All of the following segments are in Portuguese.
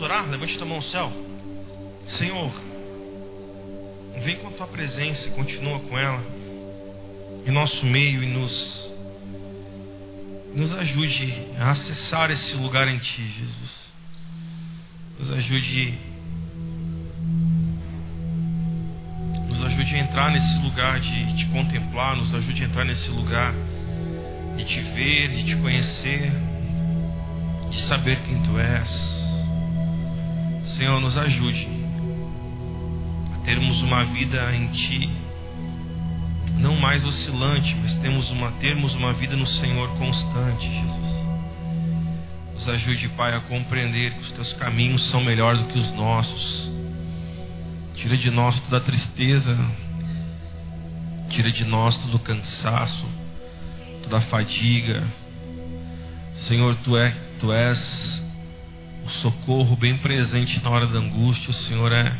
Orar? Levante a mão ao céu. Senhor, vem com a tua presença e continua com ela em nosso meio e nos nos ajude a acessar esse lugar em ti, Jesus. Nos ajude nos ajude a entrar nesse lugar de te contemplar, nos ajude a entrar nesse lugar de te ver, de te conhecer, de saber quem tu és. Senhor, nos ajude a termos uma vida em ti não mais oscilante, mas temos uma, termos uma vida no Senhor constante, Jesus. Nos ajude, Pai, a compreender que os teus caminhos são melhores do que os nossos. Tira de nós toda a tristeza, tira de nós todo o cansaço, toda a fadiga. Senhor, tu, é, tu és o socorro bem presente na hora da angústia, o Senhor é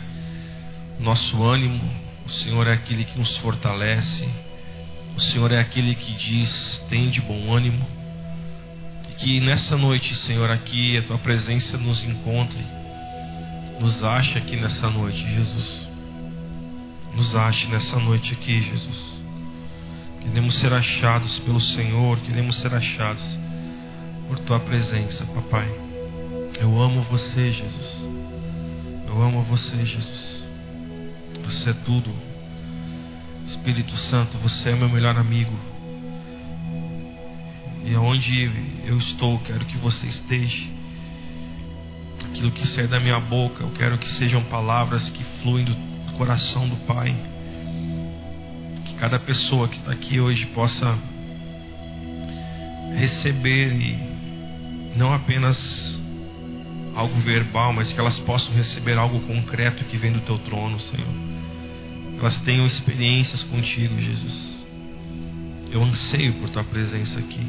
nosso ânimo, o Senhor é aquele que nos fortalece. O Senhor é aquele que diz: tem de bom ânimo. E que nessa noite, Senhor, aqui a tua presença nos encontre. Nos ache aqui nessa noite, Jesus. Nos ache nessa noite aqui, Jesus. Queremos ser achados pelo Senhor, queremos ser achados por tua presença, papai. Eu amo você, Jesus. Eu amo você, Jesus. Você é tudo. Espírito Santo, você é meu melhor amigo. E aonde eu estou, quero que você esteja. Aquilo que sai da minha boca, eu quero que sejam palavras que fluem do coração do Pai. Que cada pessoa que está aqui hoje possa receber e não apenas algo verbal, mas que elas possam receber algo concreto que vem do teu trono, Senhor elas tenham experiências contigo, Jesus. Eu anseio por tua presença aqui.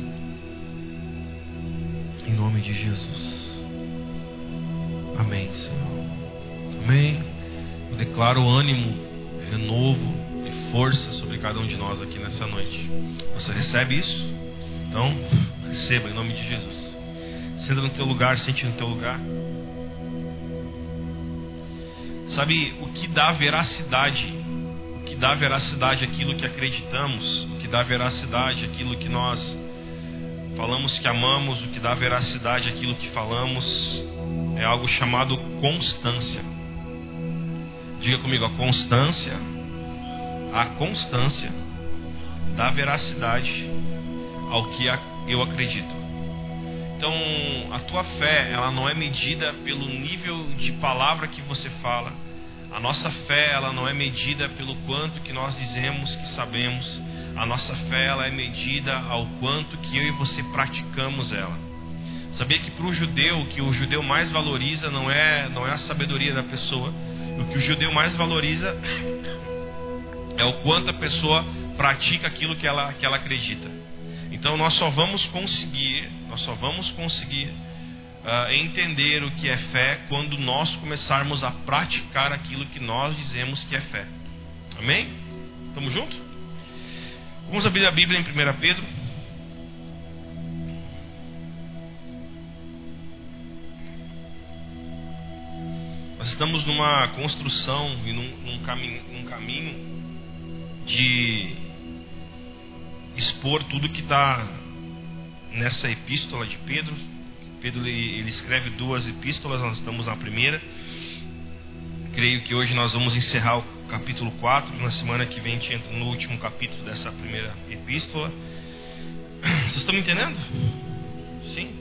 Em nome de Jesus. Amém, Senhor. Amém. Eu declaro ânimo, renovo e força sobre cada um de nós aqui nessa noite. Você recebe isso? Então, receba em nome de Jesus. Senta no teu lugar, sente no teu lugar. Sabe o que dá veracidade que dá veracidade àquilo que acreditamos, o que dá veracidade àquilo que nós falamos que amamos, o que dá veracidade àquilo que falamos, é algo chamado constância. Diga comigo, a constância, a constância dá veracidade ao que eu acredito. Então, a tua fé, ela não é medida pelo nível de palavra que você fala, a nossa fé, ela não é medida pelo quanto que nós dizemos que sabemos. A nossa fé, ela é medida ao quanto que eu e você praticamos ela. Sabia que para o judeu, o que o judeu mais valoriza não é, não é a sabedoria da pessoa. O que o judeu mais valoriza é o quanto a pessoa pratica aquilo que ela, que ela acredita. Então nós só vamos conseguir, nós só vamos conseguir uh, entender o que é fé quando nós começarmos a praticar aquilo que nós dizemos que é fé. Amém? Estamos juntos? Vamos abrir a Bíblia em 1 Pedro. Nós estamos numa construção e num, num, caminho, num caminho de expor tudo que está nessa epístola de Pedro, Pedro ele, escreve duas epístolas, nós estamos na primeira. Creio que hoje nós vamos encerrar o capítulo 4. Na semana que vem a gente entra no último capítulo dessa primeira epístola. Vocês estão me entendendo? Sim?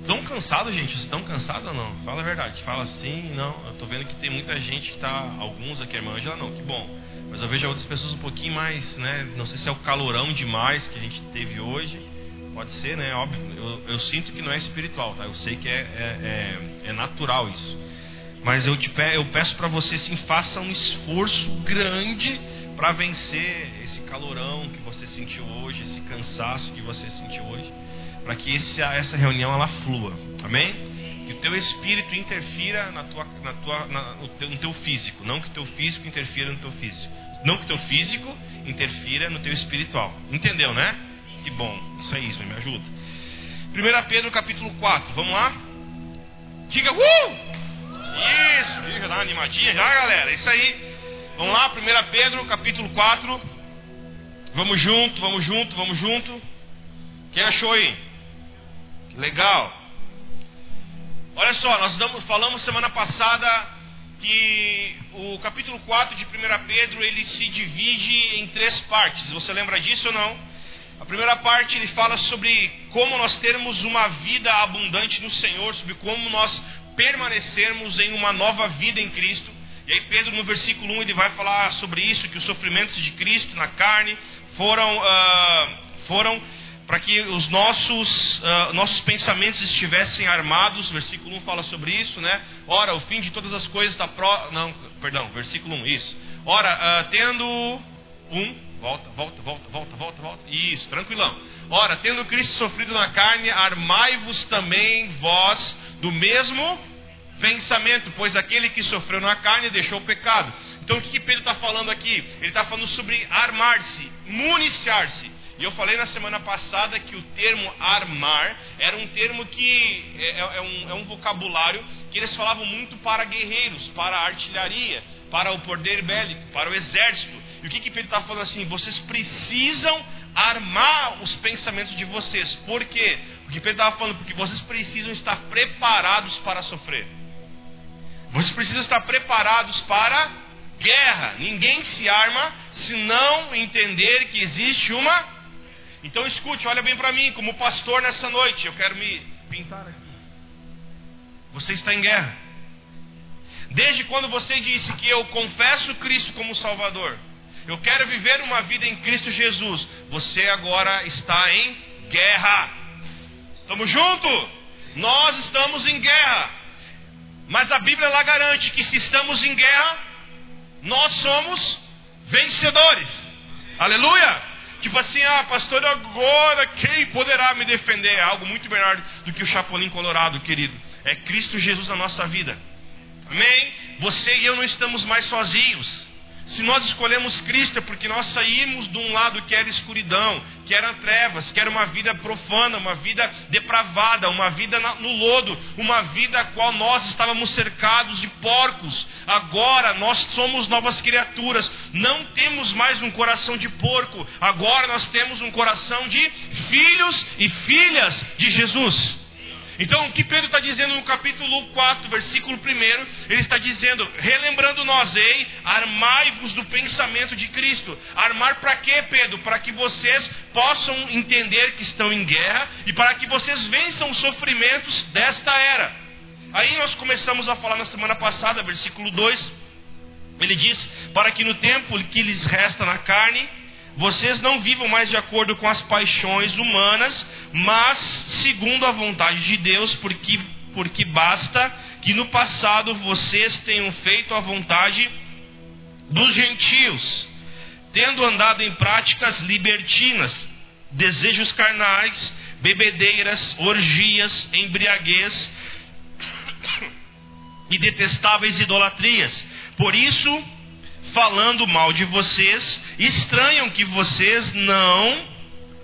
Estão cansados, gente? Vocês estão cansados ou não? Fala a verdade. Fala sim, não. Eu estou vendo que tem muita gente que está. Alguns aqui, a irmã Angela, não, que bom. Mas eu vejo outras pessoas um pouquinho mais, né? Não sei se é o calorão demais que a gente teve hoje. Pode ser, né? Óbvio. Eu, eu, sinto que não é espiritual, tá? Eu sei que é, é, é, é natural isso. Mas eu, te pe eu peço para você, sim, faça um esforço grande para vencer esse calorão que você sentiu hoje, esse cansaço que você sentiu hoje, para que esse, essa reunião ela flua. Amém? Que o teu espírito interfira na tua, na tua, na, no, teu, no teu físico, não que o teu físico interfira no teu físico. Não que o teu físico interfira no teu espiritual. Entendeu, né? Que bom. Isso é isso, me ajuda. 1 Pedro capítulo 4, vamos lá? Diga, uh! Isso, fica, dá uma animadinha já, galera. Isso aí. Vamos lá, 1 Pedro, capítulo 4. Vamos junto, vamos junto, vamos junto. Quem achou aí? Legal. Olha só, nós falamos semana passada que o capítulo 4 de 1 Pedro ele se divide em três partes. Você lembra disso ou não? A primeira parte ele fala sobre como nós termos uma vida abundante no Senhor, sobre como nós permanecermos em uma nova vida em Cristo. E aí Pedro no versículo 1 ele vai falar sobre isso, que os sofrimentos de Cristo na carne foram, uh, foram para que os nossos, uh, nossos pensamentos estivessem armados. Versículo 1 fala sobre isso, né? Ora, o fim de todas as coisas está pró... Não, perdão, versículo 1, isso. Ora, uh, tendo um, volta, volta, volta, volta, volta, volta. Isso, tranquilão. Ora, tendo Cristo sofrido na carne, armai-vos também vós do mesmo pensamento, pois aquele que sofreu na carne deixou o pecado. Então o que, que Pedro está falando aqui? Ele está falando sobre armar-se, municiar-se. E eu falei na semana passada que o termo armar era um termo que é, é, é, um, é um vocabulário que eles falavam muito para guerreiros, para artilharia, para o poder bélico, para o exército. E o que, que Pedro está falando assim? Vocês precisam armar os pensamentos de vocês. Por quê? Porque Pedro estava falando, porque vocês precisam estar preparados para sofrer. Vocês precisam estar preparados para guerra. Ninguém se arma se não entender que existe uma. Então escute, olha bem para mim, como pastor nessa noite, eu quero me pintar aqui. Você está em guerra. Desde quando você disse que eu confesso Cristo como Salvador, eu quero viver uma vida em Cristo Jesus, você agora está em guerra. Estamos juntos? Nós estamos em guerra. Mas a Bíblia lá garante que se estamos em guerra, nós somos vencedores. Aleluia! Tipo assim, ah, pastor, agora quem poderá me defender? É algo muito melhor do que o Chapolin Colorado, querido. É Cristo Jesus na nossa vida. Amém? Você e eu não estamos mais sozinhos. Se nós escolhemos Cristo é porque nós saímos de um lado que era escuridão, que era trevas, que era uma vida profana, uma vida depravada, uma vida no lodo, uma vida a qual nós estávamos cercados de porcos. Agora nós somos novas criaturas, não temos mais um coração de porco, agora nós temos um coração de filhos e filhas de Jesus. Então, o que Pedro está dizendo no capítulo 4, versículo 1, ele está dizendo, relembrando nós, ei, armai-vos do pensamento de Cristo. Armar para quê, Pedro? Para que vocês possam entender que estão em guerra e para que vocês vençam os sofrimentos desta era. Aí nós começamos a falar na semana passada, versículo 2, ele diz: Para que no tempo que lhes resta na carne, vocês não vivam mais de acordo com as paixões humanas, mas segundo a vontade de Deus, porque, porque basta que no passado vocês tenham feito a vontade dos gentios, tendo andado em práticas libertinas, desejos carnais, bebedeiras, orgias, embriaguez e detestáveis idolatrias. Por isso, falando mal de vocês, estranham que vocês não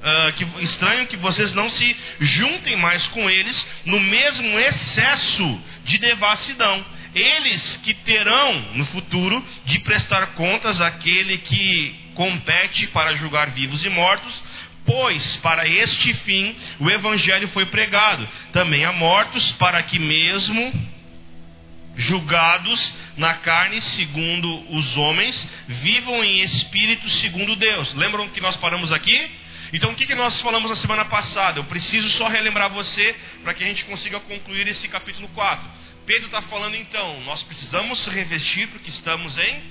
Uh, que estranham que vocês não se juntem mais com eles no mesmo excesso de devassidão. Eles que terão no futuro de prestar contas àquele que compete para julgar vivos e mortos, pois para este fim o evangelho foi pregado também a mortos, para que mesmo julgados na carne segundo os homens, vivam em espírito segundo Deus. Lembram que nós paramos aqui? Então o que, que nós falamos na semana passada? Eu preciso só relembrar você para que a gente consiga concluir esse capítulo 4. Pedro está falando então, nós precisamos revestir porque estamos em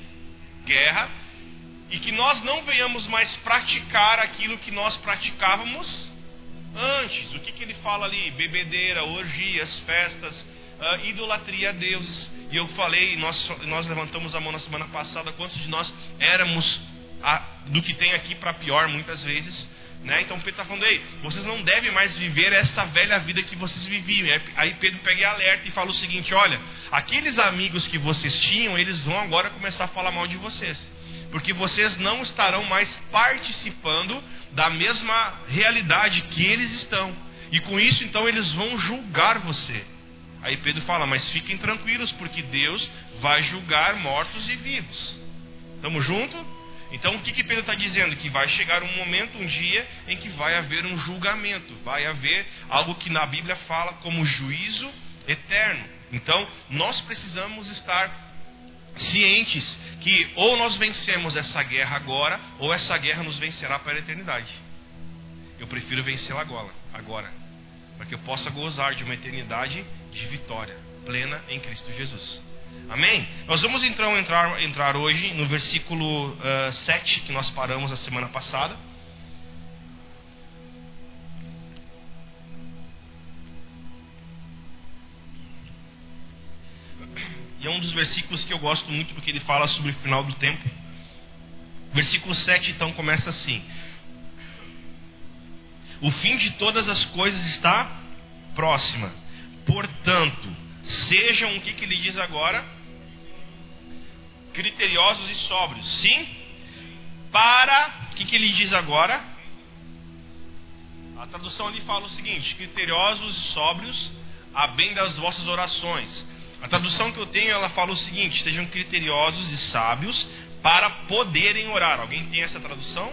guerra e que nós não venhamos mais praticar aquilo que nós praticávamos antes. O que, que ele fala ali? Bebedeira, orgias, festas, uh, idolatria a deuses. E eu falei, nós, nós levantamos a mão na semana passada, quantos de nós éramos a, do que tem aqui para pior muitas vezes. Né? Então Pedro está falando, ei, vocês não devem mais viver essa velha vida que vocês viviam. Aí Pedro pega e alerta e fala o seguinte: olha, aqueles amigos que vocês tinham, eles vão agora começar a falar mal de vocês. Porque vocês não estarão mais participando da mesma realidade que eles estão. E com isso, então, eles vão julgar você. Aí Pedro fala: Mas fiquem tranquilos, porque Deus vai julgar mortos e vivos. Estamos juntos? Então o que, que Pedro está dizendo? Que vai chegar um momento, um dia, em que vai haver um julgamento, vai haver algo que na Bíblia fala como juízo eterno. Então nós precisamos estar cientes que ou nós vencemos essa guerra agora, ou essa guerra nos vencerá para a eternidade. Eu prefiro vencê-la agora, agora, para que eu possa gozar de uma eternidade de vitória plena em Cristo Jesus. Amém? Nós vamos então entrar, entrar hoje no versículo uh, eh, 7 que nós paramos a semana passada. E é um dos versículos que eu gosto muito porque ele fala sobre o final do tempo. Versículo 7 então começa assim: O fim de todas as coisas está próxima. Portanto, sejam o que, que ele diz agora? Criteriosos e sóbrios. Sim? Para, o que, que ele diz agora? A tradução ali fala o seguinte: criteriosos e sóbrios, a bem das vossas orações. A tradução que eu tenho, ela fala o seguinte: sejam criteriosos e sábios para poderem orar. Alguém tem essa tradução?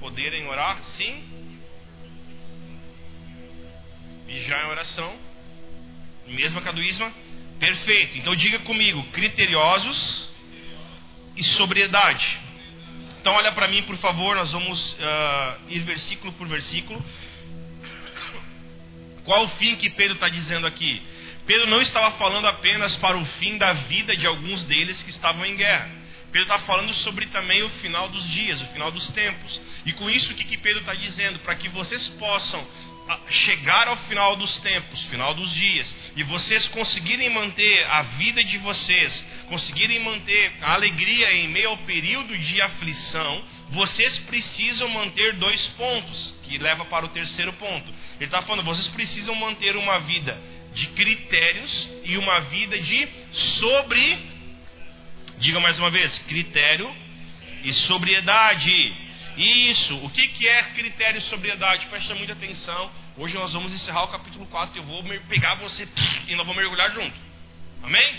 Poderem orar? Sim. Vigiar em oração. Mesma caduísma? Perfeito. Então diga comigo: criteriosos e sobriedade. Então olha para mim, por favor, nós vamos uh, ir versículo por versículo. Qual o fim que Pedro está dizendo aqui? Pedro não estava falando apenas para o fim da vida de alguns deles que estavam em guerra. Pedro está falando sobre também o final dos dias, o final dos tempos. E com isso, o que, que Pedro está dizendo? Para que vocês possam chegar ao final dos tempos, final dos dias, e vocês conseguirem manter a vida de vocês, conseguirem manter a alegria em meio ao período de aflição, vocês precisam manter dois pontos, que leva para o terceiro ponto. Ele está falando, vocês precisam manter uma vida de critérios e uma vida de sobre, diga mais uma vez, critério e sobriedade. Isso, o que, que é critério e sobriedade? Presta muita atenção. Hoje nós vamos encerrar o capítulo 4 eu vou pegar você e nós vamos mergulhar junto. Amém?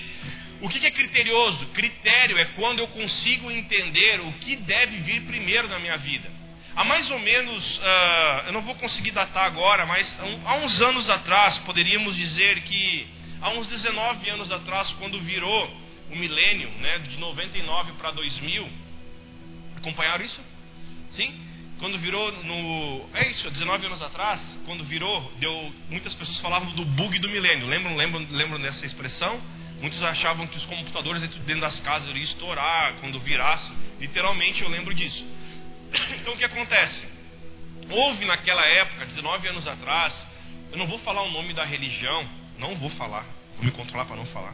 O que, que é criterioso? Critério é quando eu consigo entender o que deve vir primeiro na minha vida. Há mais ou menos, uh, eu não vou conseguir datar agora, mas há uns anos atrás, poderíamos dizer que há uns 19 anos atrás, quando virou o milênio, né, de 99 para 2000, acompanharam isso? Sim? Quando virou no. É isso, 19 anos atrás, quando virou, deu. Muitas pessoas falavam do bug do milênio. Lembram, lembram, lembram dessa expressão? Muitos achavam que os computadores dentro das casas iriam estourar quando virasse. Literalmente eu lembro disso. Então o que acontece? Houve naquela época, 19 anos atrás, eu não vou falar o nome da religião, não vou falar, vou me controlar para não falar.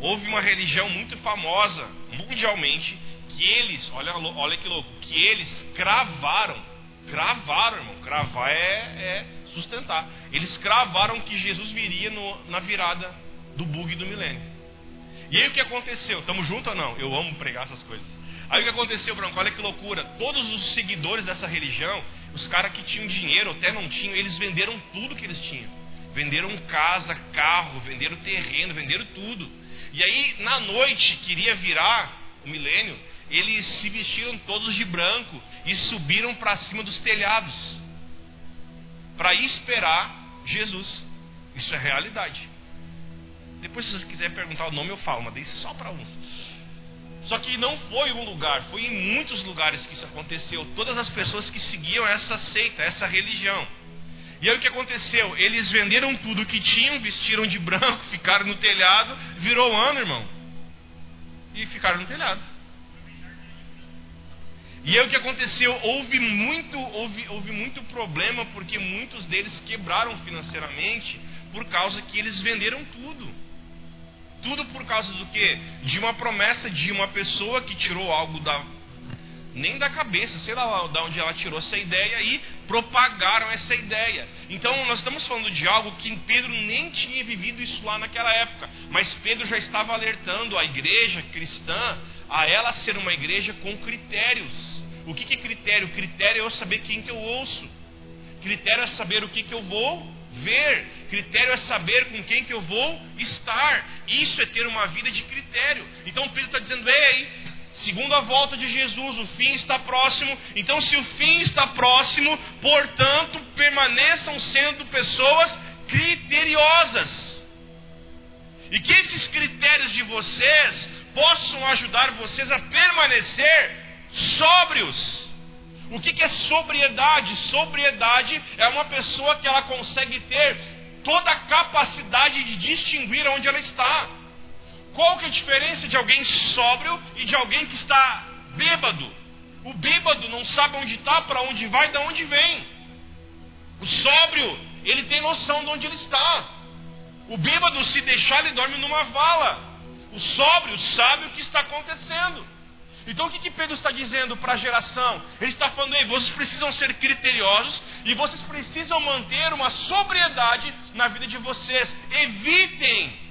Houve uma religião muito famosa mundialmente que eles, olha, olha que louco, que eles cravaram, cravaram, irmão, cravar é, é sustentar. Eles cravaram que Jesus viria no, na virada do bug do milênio. E aí o que aconteceu? Estamos juntos ou não? Eu amo pregar essas coisas. Aí o que aconteceu, Branco? Olha que loucura. Todos os seguidores dessa religião, os caras que tinham dinheiro, até não tinham, eles venderam tudo que eles tinham. Venderam casa, carro, venderam terreno, venderam tudo. E aí, na noite, queria virar o milênio, eles se vestiram todos de branco e subiram para cima dos telhados para esperar Jesus. Isso é realidade. Depois, se você quiser perguntar o nome, eu falo, mas dei só para um. Só que não foi um lugar, foi em muitos lugares que isso aconteceu. Todas as pessoas que seguiam essa seita, essa religião. E aí o que aconteceu? Eles venderam tudo que tinham, vestiram de branco, ficaram no telhado, virou ano, irmão. E ficaram no telhado. E aí o que aconteceu? Houve muito, houve, houve muito problema porque muitos deles quebraram financeiramente por causa que eles venderam tudo. Tudo por causa do que? De uma promessa de uma pessoa que tirou algo da nem da cabeça, sei lá de onde ela tirou essa ideia e propagaram essa ideia. Então nós estamos falando de algo que Pedro nem tinha vivido isso lá naquela época, mas Pedro já estava alertando a igreja cristã a ela ser uma igreja com critérios. O que, é critério? Critério é eu saber quem que eu ouço. Critério é saber o que, que eu vou ver, critério é saber com quem que eu vou estar. Isso é ter uma vida de critério. Então Pedro está dizendo: ei, segundo a volta de Jesus, o fim está próximo. Então, se o fim está próximo, portanto, permaneçam sendo pessoas criteriosas. E que esses critérios de vocês possam ajudar vocês a permanecer sóbrios. O que, é sobriedade? Sobriedade é uma pessoa que ela consegue ter toda a capacidade de distinguir onde ela está. Qual que é a diferença de alguém sóbrio e de alguém que está bêbado? O bêbado não sabe onde está, para onde vai, de onde vem. O sóbrio, ele tem noção de onde ele está. O bêbado, se deixar, ele dorme numa vala. O sóbrio sabe o que está acontecendo. Então o que, que Pedro está dizendo para a geração? Ele está falando, Ei, vocês precisam ser criteriosos e vocês precisam manter uma sobriedade na vida de vocês. Evitem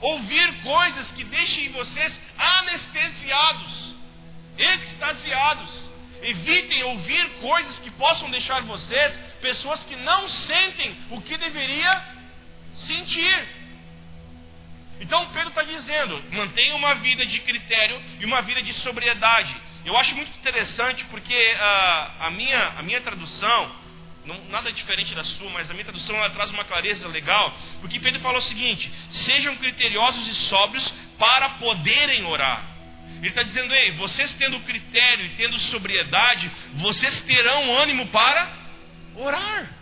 ouvir coisas que deixem vocês anestesiados, extasiados. Evitem ouvir coisas que possam deixar vocês pessoas que não sentem o que deveria sentir. Então Pedro está dizendo: mantenha uma vida de critério e uma vida de sobriedade. Eu acho muito interessante porque uh, a, minha, a minha tradução, não, nada diferente da sua, mas a minha tradução ela traz uma clareza legal, porque Pedro falou o seguinte: sejam criteriosos e sóbrios para poderem orar. Ele está dizendo, ei, vocês tendo critério e tendo sobriedade, vocês terão ânimo para orar.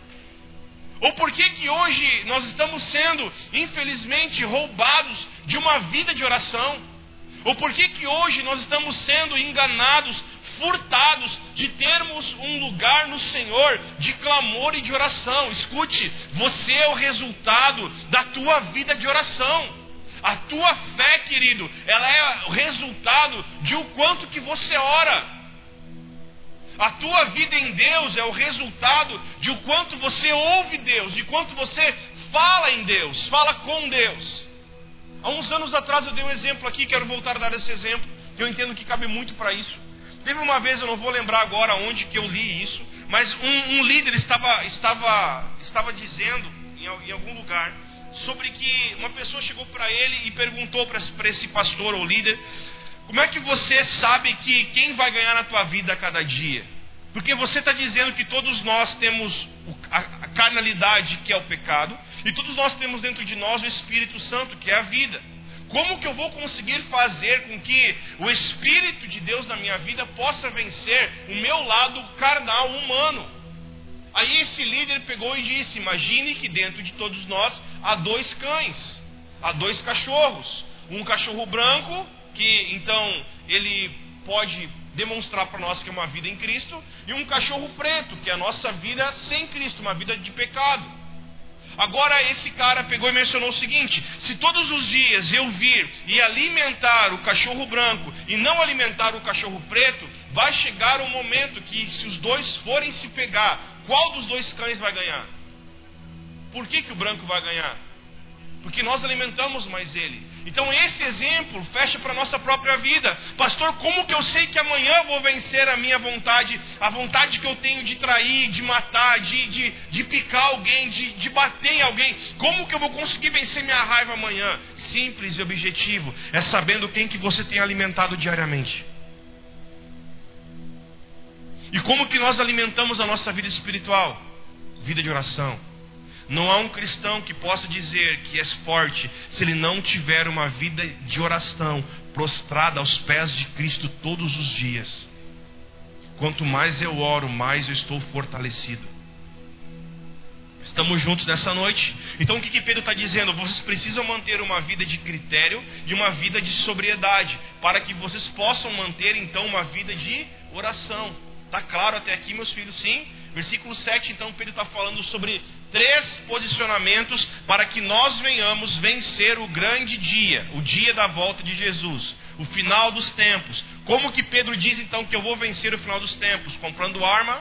Ou por que que hoje nós estamos sendo, infelizmente, roubados de uma vida de oração? Ou por que que hoje nós estamos sendo enganados, furtados de termos um lugar no Senhor de clamor e de oração? Escute, você é o resultado da tua vida de oração. A tua fé, querido, ela é o resultado de o quanto que você ora. A tua vida em Deus é o resultado de o quanto você ouve Deus, de quanto você fala em Deus, fala com Deus. Há uns anos atrás eu dei um exemplo aqui, quero voltar a dar esse exemplo, que eu entendo que cabe muito para isso. Teve uma vez, eu não vou lembrar agora onde que eu li isso, mas um, um líder estava, estava, estava dizendo em, em algum lugar sobre que uma pessoa chegou para ele e perguntou para esse pastor ou líder como é que você sabe que quem vai ganhar na tua vida a cada dia? Porque você está dizendo que todos nós temos a carnalidade, que é o pecado, e todos nós temos dentro de nós o Espírito Santo, que é a vida. Como que eu vou conseguir fazer com que o Espírito de Deus na minha vida possa vencer o meu lado carnal humano? Aí esse líder pegou e disse: Imagine que dentro de todos nós há dois cães, há dois cachorros. Um cachorro branco que então ele pode demonstrar para nós que é uma vida em Cristo, e um cachorro preto, que é a nossa vida sem Cristo, uma vida de pecado. Agora esse cara pegou e mencionou o seguinte: se todos os dias eu vir e alimentar o cachorro branco e não alimentar o cachorro preto, vai chegar um momento que se os dois forem se pegar, qual dos dois cães vai ganhar? Por que, que o branco vai ganhar? Porque nós alimentamos mais ele. Então esse exemplo fecha para a nossa própria vida. Pastor, como que eu sei que amanhã vou vencer a minha vontade, a vontade que eu tenho de trair, de matar, de, de, de picar alguém, de, de bater em alguém? Como que eu vou conseguir vencer minha raiva amanhã? Simples e objetivo. É sabendo quem que você tem alimentado diariamente. E como que nós alimentamos a nossa vida espiritual? Vida de oração não há um cristão que possa dizer que é forte se ele não tiver uma vida de oração prostrada aos pés de Cristo todos os dias. Quanto mais eu oro, mais eu estou fortalecido. Estamos juntos nessa noite. Então o que, que Pedro está dizendo? Vocês precisam manter uma vida de critério e uma vida de sobriedade, para que vocês possam manter então uma vida de oração. Está claro até aqui, meus filhos? Sim? Versículo 7, então, Pedro está falando sobre três posicionamentos para que nós venhamos vencer o grande dia, o dia da volta de Jesus, o final dos tempos. Como que Pedro diz então que eu vou vencer o final dos tempos? Comprando arma?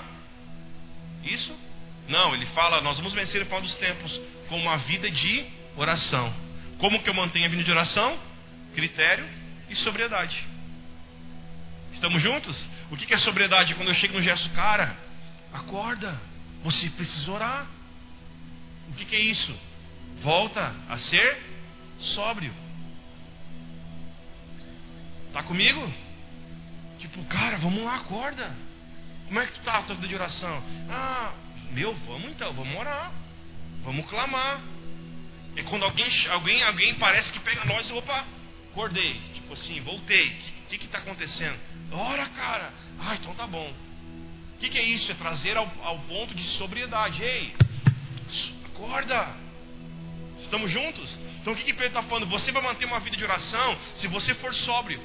Isso? Não, ele fala, nós vamos vencer o final dos tempos com uma vida de oração. Como que eu mantenho a vida de oração? Critério e sobriedade. Estamos juntos? O que é sobriedade? Quando eu chego no gesto, cara, acorda, você precisa orar. que, que é isso? Volta a ser sóbrio. Tá comigo? Tipo, cara, vamos lá, acorda. Como é que tu tá a tua vida de oração? Ah, meu, vamos então, vamos orar. Vamos clamar. É quando alguém, alguém, alguém parece que pega nós e opa, acordei. Tipo assim, voltei. O que está acontecendo? Ora, cara. Ah, então tá bom. O que, que, é isso? É trazer ao, ao ponto de sobriedade. Ei, acorda. Estamos juntos? Então o que, que Pedro está falando? Você vai manter uma vida de oração se você for sóbrio.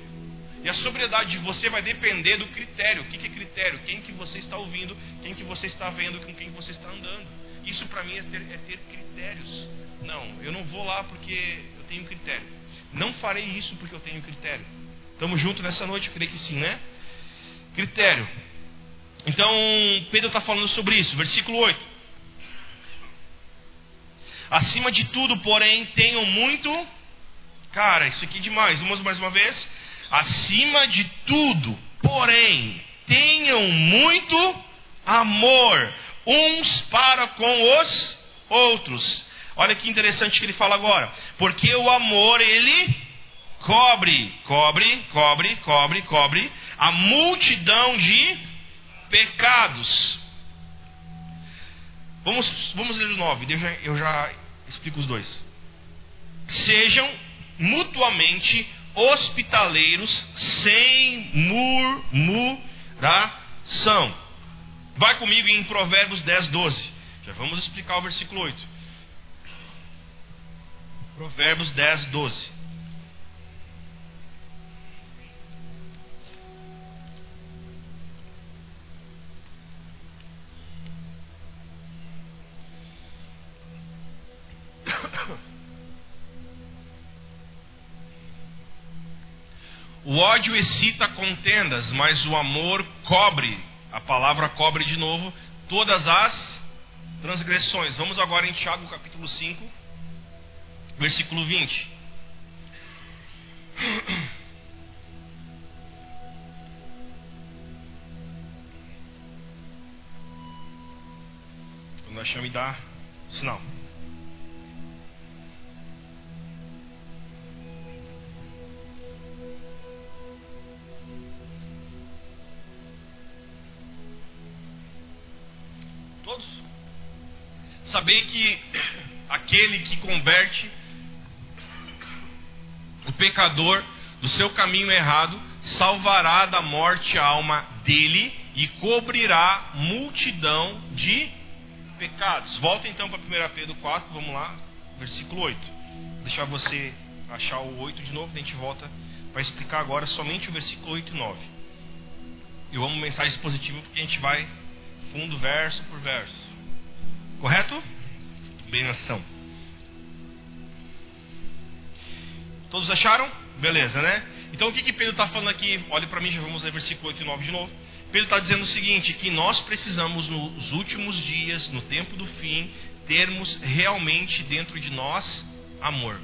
E a sobriedade de você vai depender do critério. O que, que é critério? Quem que você está ouvindo, quem que você está vendo, com quem você está andando. Isso para mim é ter, é ter critérios. Não, eu não vou lá porque eu tenho critério. Não farei isso porque eu tenho critério. Estamos juntos nessa noite? Eu creio que sim, né? Critério. Então, Pedro está falando sobre isso. Versículo 8. Acima de tudo, porém, tenham muito. Cara, isso aqui é demais. Vamos mais uma vez. Acima de tudo, porém, tenham muito amor uns para com os outros. Olha que interessante que ele fala agora. Porque o amor, ele cobre, cobre, cobre, cobre, cobre a multidão de pecados. Vamos, vamos ler o 9, eu já, eu já explico os dois. Sejam mutuamente hospitaleiros sem murmuração. Vai comigo em Provérbios 10, 12. Já vamos explicar o versículo 8. Provérbios 10, 12. Ódio excita contendas, mas o amor cobre, a palavra cobre de novo, todas as transgressões. Vamos agora em Tiago capítulo 5 versículo 20. Quando achar me dá sinal. Saber que aquele que converte o pecador do seu caminho errado, salvará da morte a alma dele e cobrirá multidão de pecados. Volta então para 1 Pedro 4, vamos lá, versículo 8. Deixar você achar o 8 de novo, a gente volta para explicar agora somente o versículo 8 e 9. Eu amo mensagem positiva porque a gente vai fundo, verso por verso. Correto? Benção. Todos acharam? Beleza, né? Então o que, que Pedro está falando aqui? Olhe para mim, já vamos ler versículo 8 e 9 de novo. Pedro está dizendo o seguinte: que nós precisamos nos últimos dias, no tempo do fim, termos realmente dentro de nós amor.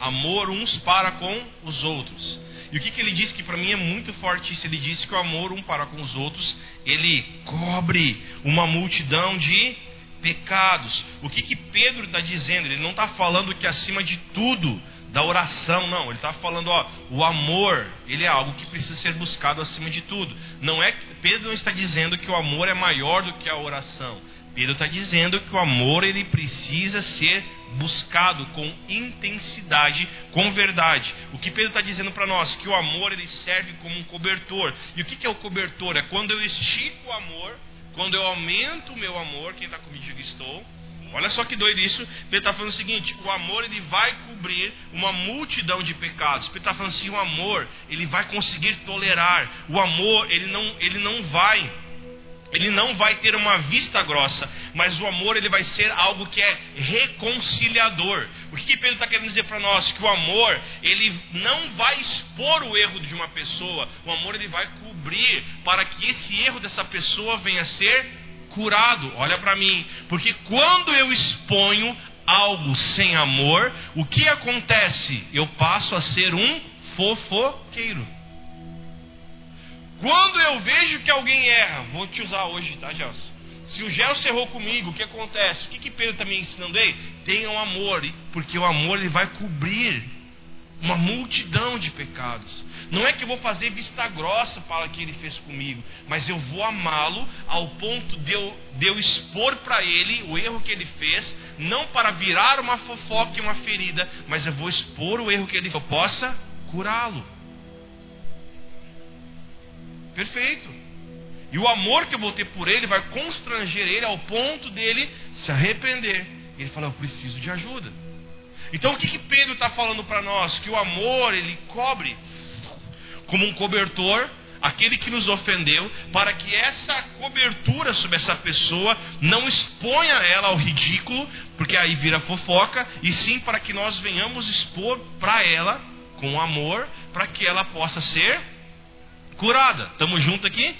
Amor uns para com os outros. E o que, que ele disse que para mim é muito forte isso? Ele disse que o amor um para com os outros, ele cobre uma multidão de pecados. O que, que Pedro está dizendo? Ele não está falando que acima de tudo da oração, não. Ele está falando, ó, o amor, ele é algo que precisa ser buscado acima de tudo. Não é Pedro não está dizendo que o amor é maior do que a oração. Pedro está dizendo que o amor ele precisa ser buscado com intensidade, com verdade. O que Pedro está dizendo para nós que o amor ele serve como um cobertor. E o que, que é o cobertor? É quando eu estico o amor, quando eu aumento o meu amor. Quem está comigo diga estou Olha só que doido isso. Pedro está falando o seguinte: o amor ele vai cobrir uma multidão de pecados. Pedro está falando assim: o amor ele vai conseguir tolerar. O amor ele não, ele não vai ele não vai ter uma vista grossa, mas o amor ele vai ser algo que é reconciliador. O que, Pedro está querendo dizer para nós? Que o amor ele não vai expor o erro de uma pessoa, o amor ele vai cobrir para que esse erro dessa pessoa venha a ser curado. Olha para mim, porque quando eu exponho algo sem amor, o que acontece? Eu passo a ser um fofoqueiro. Quando eu vejo que alguém erra, vou te usar hoje, tá, Gelson? Se o gel cerrou comigo, o que acontece? O que, que Pedro está me ensinando aí? Tenham amor, porque o amor ele vai cobrir uma multidão de pecados. Não é que eu vou fazer vista grossa para o que ele fez comigo, mas eu vou amá-lo ao ponto de eu, de eu expor para ele o erro que ele fez, não para virar uma fofoca e uma ferida, mas eu vou expor o erro que ele fez, eu possa curá-lo. Perfeito. E o amor que eu vou ter por ele vai constranger ele ao ponto dele se arrepender. Ele fala: Eu preciso de ajuda. Então o que, que Pedro está falando para nós? Que o amor ele cobre como um cobertor aquele que nos ofendeu, para que essa cobertura sobre essa pessoa não exponha ela ao ridículo, porque aí vira fofoca, e sim para que nós venhamos expor para ela com amor, para que ela possa ser curada. Estamos juntos aqui?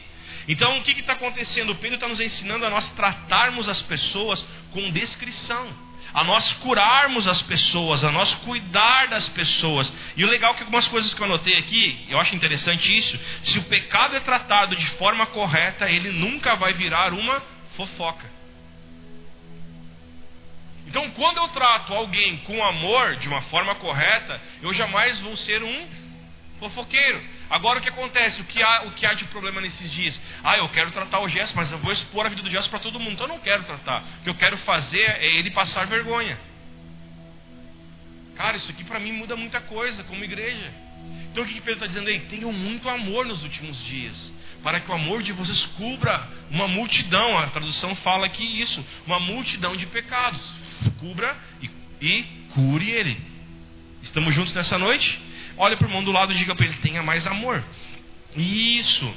Então o que está acontecendo? O Pedro está nos ensinando a nós tratarmos as pessoas com descrição a nós curarmos as pessoas, a nós cuidar das pessoas. E o legal é que algumas coisas que eu anotei aqui, eu acho interessante isso, se o pecado é tratado de forma correta, ele nunca vai virar uma fofoca. Então, quando eu trato alguém com amor, de uma forma correta, eu jamais vou ser um fofoqueiro. Agora o que acontece? O que há, o que há de problema nesses dias? Ah, eu quero tratar o Gesso, mas eu vou expor a vida do Gesso para todo mundo. Então eu não quero tratar. O que eu quero fazer é ele passar vergonha. Cara, isso aqui para mim muda muita coisa como igreja. Então o que Pedro está dizendo aí? Tenham muito amor nos últimos dias. Para que o amor de vocês cubra uma multidão. A tradução fala aqui isso: uma multidão de pecados. Cubra e, e cure ele. Estamos juntos nessa noite? Olha para o irmão do lado e diga para ele: tenha mais amor. Isso.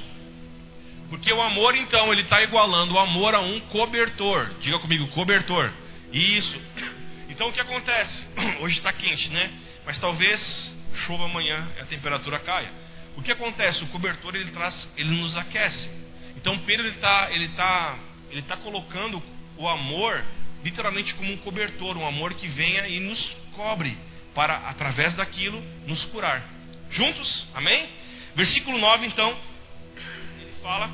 Porque o amor, então, ele está igualando o amor a um cobertor. Diga comigo, cobertor. Isso. Então o que acontece? Hoje está quente, né? Mas talvez chova amanhã e a temperatura caia. O que acontece? O cobertor ele traz, ele nos aquece. Então Pedro ele está, ele tá, ele tá colocando o amor literalmente como um cobertor, um amor que venha e nos cobre para, através daquilo, nos curar. Juntos? Amém? Versículo 9, então, ele fala: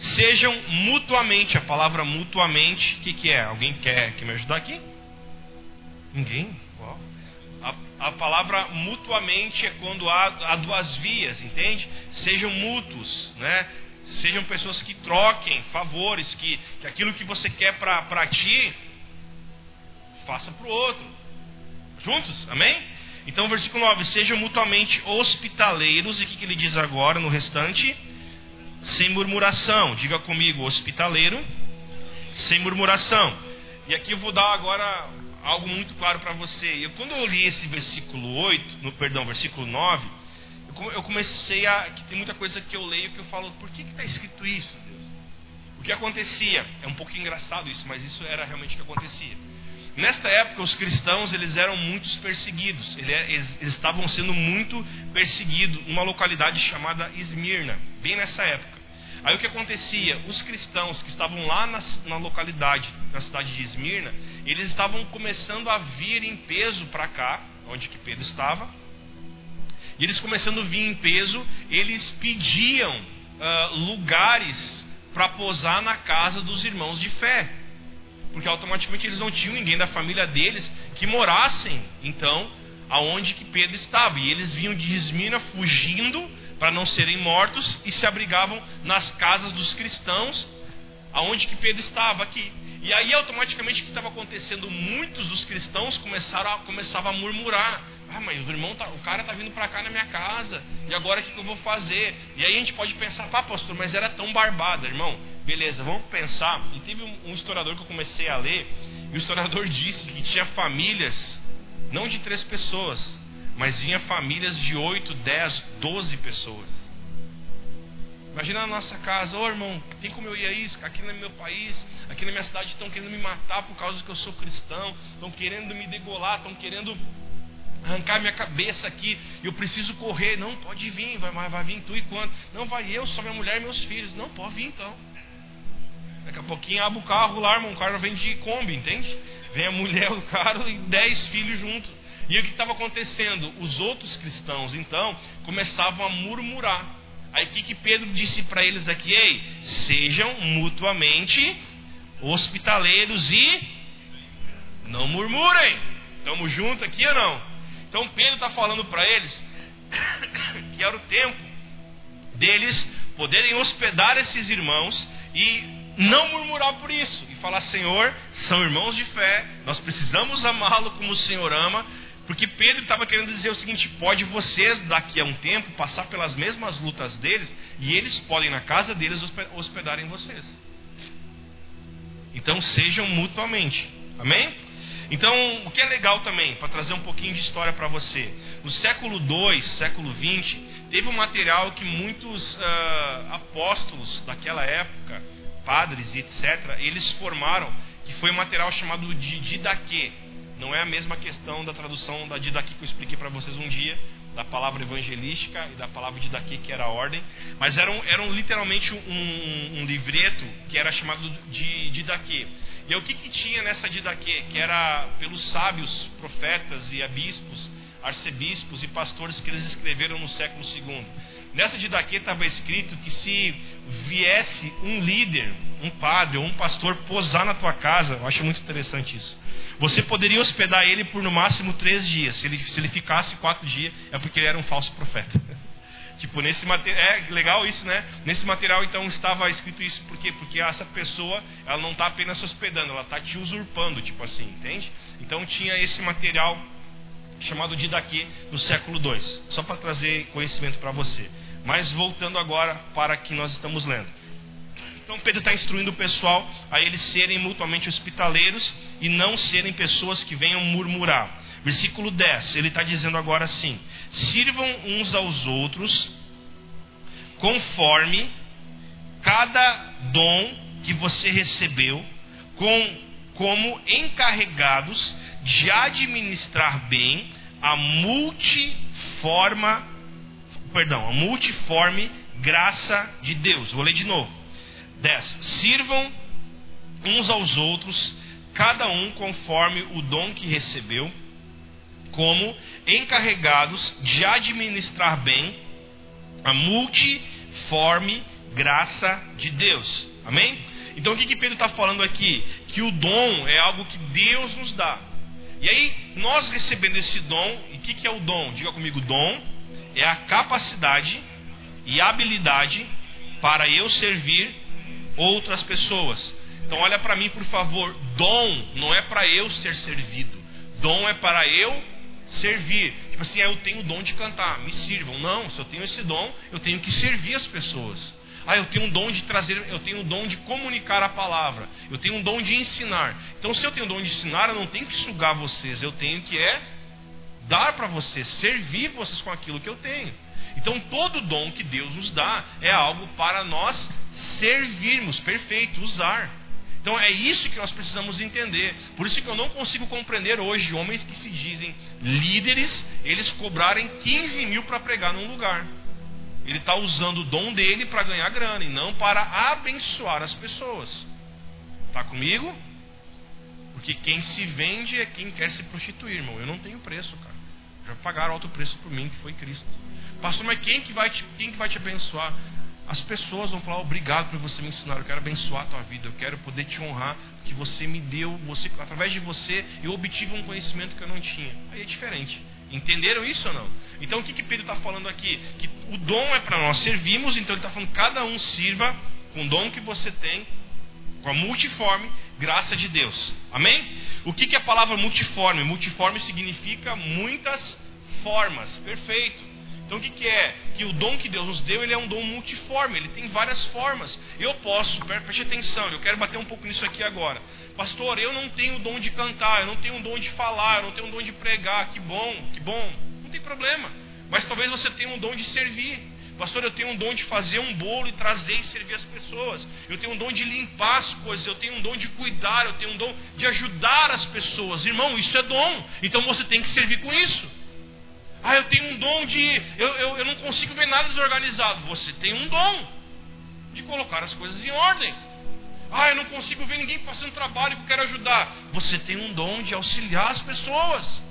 Sejam mutuamente, a palavra mutuamente, o que, que é? Alguém quer, quer me ajudar aqui? Ninguém? Uau. A, a palavra mutuamente é quando há, há duas vias, entende? Sejam mútuos, né? Sejam pessoas que troquem favores, que, que aquilo que você quer para ti, faça para o outro. Juntos? Amém? Então, versículo 9: Sejam mutuamente hospitaleiros. E o que, que ele diz agora no restante? Sem murmuração. Diga comigo, hospitaleiro, sem murmuração. E aqui eu vou dar agora algo muito claro para você. Eu, quando eu li esse versículo 8, no, perdão, versículo 9, eu, comecei a. que tem muita coisa que eu leio que eu falo, por que está escrito isso, Deus? O que acontecia? É um pouco engraçado isso, mas isso era realmente o que acontecia Nesta época, os cristãos eles eram muito perseguidos. É, eles, estavam sendo muito perseguidos numa localidade chamada Esmirna, bem nessa época. Aí o que acontecia? Os cristãos que estavam lá na, na localidade, na cidade de Esmirna, eles estavam começando a vir em peso para cá, onde que Pedro estava. E eles começando a vir em peso, eles pediam uh, lugares para posar na casa dos irmãos de fé porque automaticamente eles não tinham ninguém da família deles que morassem, então, aonde que Pedro estava. E eles vinham de Esmina fugindo para não serem mortos e se abrigavam nas casas dos cristãos, aonde que Pedro estava aqui. E aí automaticamente o que estava acontecendo? Muitos dos cristãos começaram a, começavam a murmurar. Ah, mas o irmão tá, o cara está vindo para cá na minha casa. E agora o que, que eu vou fazer? E aí a gente pode pensar, pá, pastor, mas era tão barbada, irmão. Beleza, vamos pensar. E teve um, historiador que eu comecei a ler, e o historiador disse que tinha famílias, não de três pessoas, mas tinha famílias de oito, dez, doze pessoas. Imagina na nossa casa, ô oh, irmão, tem como eu ir aí? Aqui no meu país, aqui na minha cidade estão querendo me matar por causa que eu sou cristão, estão querendo me degolar, estão querendo arrancar minha cabeça aqui, eu preciso correr. Não, pode vir, vai, vai, vai vir tu e quanto? Não, vai eu, só minha mulher e meus filhos. Não, pode vir então. Daqui a pouquinho abre o carro lá, irmão. O carro vem de Kombi, entende? Vem a mulher, o cara e dez filhos juntos. E o que estava acontecendo? Os outros cristãos, então, começavam a murmurar. Aí o que, que Pedro disse para eles aqui? Ei, sejam mutuamente hospitaleiros e não murmurem. Estamos juntos aqui ou não? Então Pedro está falando para eles que era o tempo deles poderem hospedar esses irmãos e não murmurar por isso e falar: Senhor, são irmãos de fé, nós precisamos amá-lo como o Senhor ama, porque Pedro estava querendo dizer o seguinte: pode vocês, daqui a um tempo, passar pelas mesmas lutas deles e eles podem, na casa deles, hospedarem vocês. Então sejam mutuamente. Amém? Então, o que é legal também, para trazer um pouquinho de história para você, no século II, século XX, teve um material que muitos uh, apóstolos daquela época, padres e etc., eles formaram, que foi um material chamado de Didaquê. Não é a mesma questão da tradução da Didaquê que eu expliquei para vocês um dia, da palavra evangelística e da palavra Didaquê, que era a ordem, mas eram, eram literalmente um, um, um livreto que era chamado de Didaquê. E o que, que tinha nessa didaquê? Que era pelos sábios, profetas e bispos, arcebispos e pastores que eles escreveram no século II. Nessa didaquê estava escrito que se viesse um líder, um padre ou um pastor posar na tua casa, eu acho muito interessante isso. Você poderia hospedar ele por no máximo três dias. Se ele, se ele ficasse quatro dias, é porque ele era um falso profeta. Tipo, nesse material, é legal isso, né? Nesse material então estava escrito isso por quê? Porque essa pessoa, ela não está apenas hospedando, ela está te usurpando, tipo assim, entende? Então tinha esse material chamado Didaquê no século II, só para trazer conhecimento para você. Mas voltando agora para que nós estamos lendo. Então Pedro está instruindo o pessoal a eles serem mutuamente hospitaleiros e não serem pessoas que venham murmurar. Versículo 10, ele está dizendo agora assim: sirvam uns aos outros conforme cada dom que você recebeu, com, como encarregados de administrar bem a multiforma, perdão, a multiforme graça de Deus. Vou ler de novo. 10. Sirvam uns aos outros, cada um conforme o dom que recebeu como encarregados de administrar bem a multiforme graça de Deus. Amém? Então o que, que Pedro está falando aqui? Que o dom é algo que Deus nos dá. E aí, nós recebendo esse dom, e o que, que é o dom? Diga comigo: dom é a capacidade e habilidade para eu servir outras pessoas. Então, olha para mim, por favor: dom não é para eu ser servido, dom é para eu servir. Tipo assim, ah, eu tenho o dom de cantar, me sirvam. Não, se eu tenho esse dom, eu tenho que servir as pessoas. Ah, eu tenho um dom de trazer, eu tenho um dom de comunicar a palavra. Eu tenho um dom de ensinar. Então, se eu tenho um dom de ensinar, eu não tenho que sugar vocês. Eu tenho que é dar para vocês, servir vocês com aquilo que eu tenho. Então, todo dom que Deus nos dá é algo para nós servirmos, perfeito, usar. Então é isso que nós precisamos entender. Por isso que eu não consigo compreender hoje homens que se dizem líderes, eles cobrarem 15 mil para pregar num lugar. Ele está usando o dom dele para ganhar grana e não para abençoar as pessoas. Está comigo? Porque quem se vende é quem quer se prostituir, irmão. Eu não tenho preço, cara. Já pagaram alto preço por mim, que foi Cristo. Pastor, mas quem que vai te, quem que vai te abençoar? as pessoas vão falar obrigado por você me ensinar, eu quero abençoar a tua vida, eu quero poder te honrar, que você me deu, você, através de você eu obtive um conhecimento que eu não tinha. Aí é diferente. Entenderam isso ou não? Então o que, que Pedro está falando aqui? Que o dom é para nós servirmos, então ele está falando cada um sirva com o dom que você tem, com a multiforme graça de Deus. Amém? O que, que é a palavra multiforme? Multiforme significa muitas formas. Perfeito. Então o que, que é? Que o dom que Deus nos deu, ele é um dom multiforme, ele tem várias formas. Eu posso, preste atenção, eu quero bater um pouco nisso aqui agora. Pastor, eu não tenho o dom de cantar, eu não tenho o dom de falar, eu não tenho o dom de pregar. Que bom, que bom. Não tem problema. Mas talvez você tenha um dom de servir. Pastor, eu tenho um dom de fazer um bolo e trazer e servir as pessoas. Eu tenho um dom de limpar as coisas. Eu tenho um dom de cuidar. Eu tenho um dom de ajudar as pessoas. Irmão, isso é dom. Então você tem que servir com isso. Ah, eu tenho um dom de. Eu, eu, eu não consigo ver nada desorganizado. Você tem um dom de colocar as coisas em ordem. Ah, eu não consigo ver ninguém passando trabalho que eu quero ajudar. Você tem um dom de auxiliar as pessoas.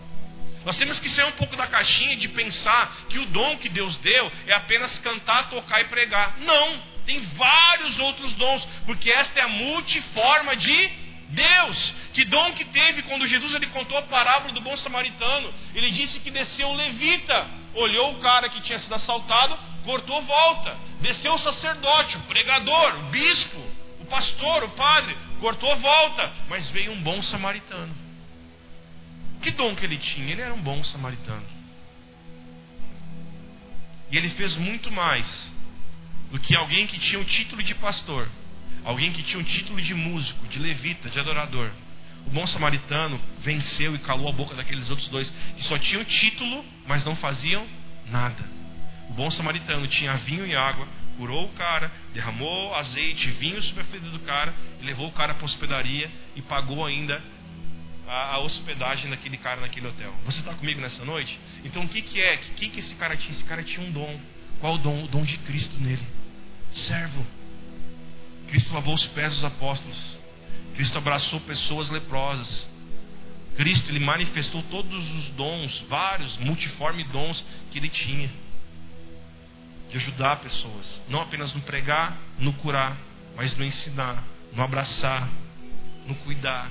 Nós temos que sair um pouco da caixinha de pensar que o dom que Deus deu é apenas cantar, tocar e pregar. Não, tem vários outros dons, porque esta é a multiforma de Deus. Que dom que teve quando Jesus ele contou a parábola do bom samaritano? Ele disse que desceu o levita, olhou o cara que tinha sido assaltado, cortou volta. Desceu o sacerdote, o pregador, o bispo, o pastor, o padre, cortou volta, mas veio um bom samaritano. Que dom que ele tinha? Ele era um bom samaritano. E ele fez muito mais do que alguém que tinha o título de pastor, alguém que tinha o título de músico, de levita, de adorador. O bom samaritano venceu e calou a boca daqueles outros dois que só tinham título, mas não faziam nada. O bom samaritano tinha vinho e água, curou o cara, derramou azeite, vinho sobre a do cara, e levou o cara para hospedaria e pagou ainda a, a, hospedagem daquele cara naquele hotel. Você está comigo nessa noite? Então o que, que é? O que, que esse cara tinha? Esse cara tinha um dom. Qual o dom? O dom de Cristo nele. Servo. Cristo lavou os pés dos apóstolos. Cristo abraçou pessoas leprosas. Cristo ele manifestou todos os dons, vários, multiforme dons que ele tinha de ajudar pessoas, não apenas no pregar, no curar, mas no ensinar, no abraçar, no cuidar.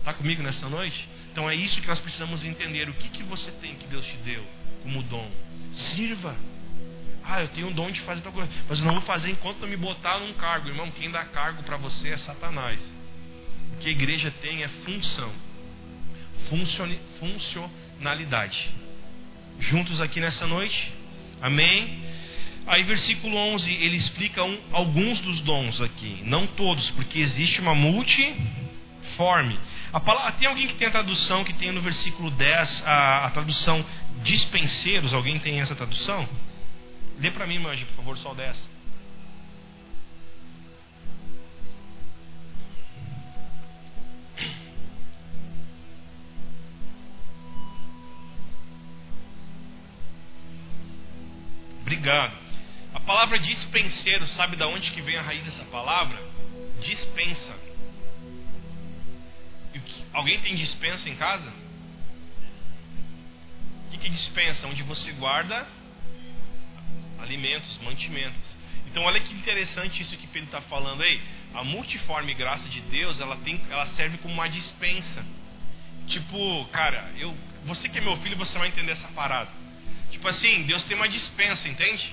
Está comigo nessa noite? Então é isso que nós precisamos entender. O que, que você tem que Deus te deu como dom? Sirva. Ah, eu tenho um dom de fazer tal coisa, mas eu não vou fazer enquanto não me botar num cargo. Irmão, quem dá cargo para você é Satanás. O que a igreja tem é função, funcionalidade. Juntos aqui nessa noite? Amém? Aí, versículo 11, ele explica um, alguns dos dons aqui, não todos, porque existe uma multiforme. A palavra, tem alguém que tem a tradução que tem no versículo 10 a, a tradução dispenseiros? Alguém tem essa tradução? Lê para mim, Manja, por favor, só 10. Obrigado. A palavra dispenseiro, sabe da onde que vem a raiz dessa palavra? Dispensa. Alguém tem dispensa em casa? O que, que dispensa? Onde você guarda alimentos, mantimentos. Então olha que interessante isso que Pedro está falando aí. A multiforme graça de Deus, ela, tem, ela serve como uma dispensa. Tipo, cara, eu, você que é meu filho, você vai entender essa parada. Tipo assim, Deus tem uma dispensa, entende?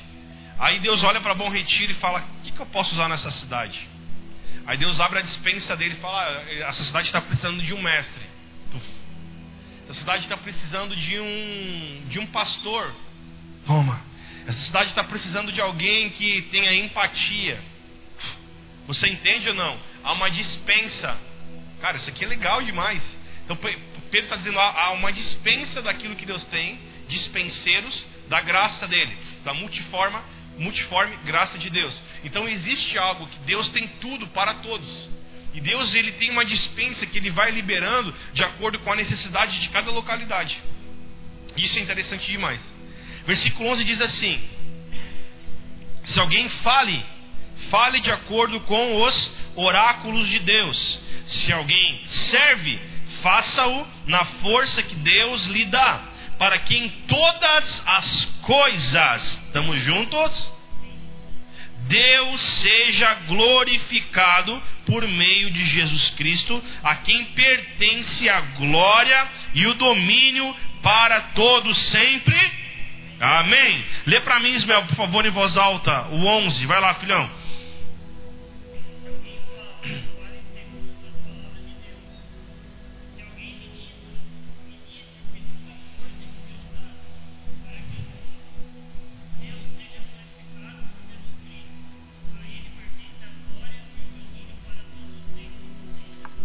Aí Deus olha para Bom Retiro e fala: O que, que eu posso usar nessa cidade? Aí Deus abre a dispensa dele e fala: ah, A sociedade está precisando de um mestre. A cidade está precisando de um, de um pastor. Toma. Essa cidade está precisando de alguém que tenha empatia. Você entende ou não? Há uma dispensa. Cara, isso aqui é legal demais. Então Pedro está dizendo: há uma dispensa daquilo que Deus tem dispenseiros da graça dele, da multiforma, multiforme graça de Deus. Então existe algo que Deus tem tudo para todos. E Deus ele tem uma dispensa que ele vai liberando de acordo com a necessidade de cada localidade. Isso é interessante demais. Versículo 11 diz assim: Se alguém fale, fale de acordo com os oráculos de Deus. Se alguém serve, faça-o na força que Deus lhe dá para que em todas as coisas, estamos juntos? Deus seja glorificado por meio de Jesus Cristo, a quem pertence a glória e o domínio para todos sempre. Amém. Lê para mim, Ismael, por favor, em voz alta, o 11. Vai lá, filhão.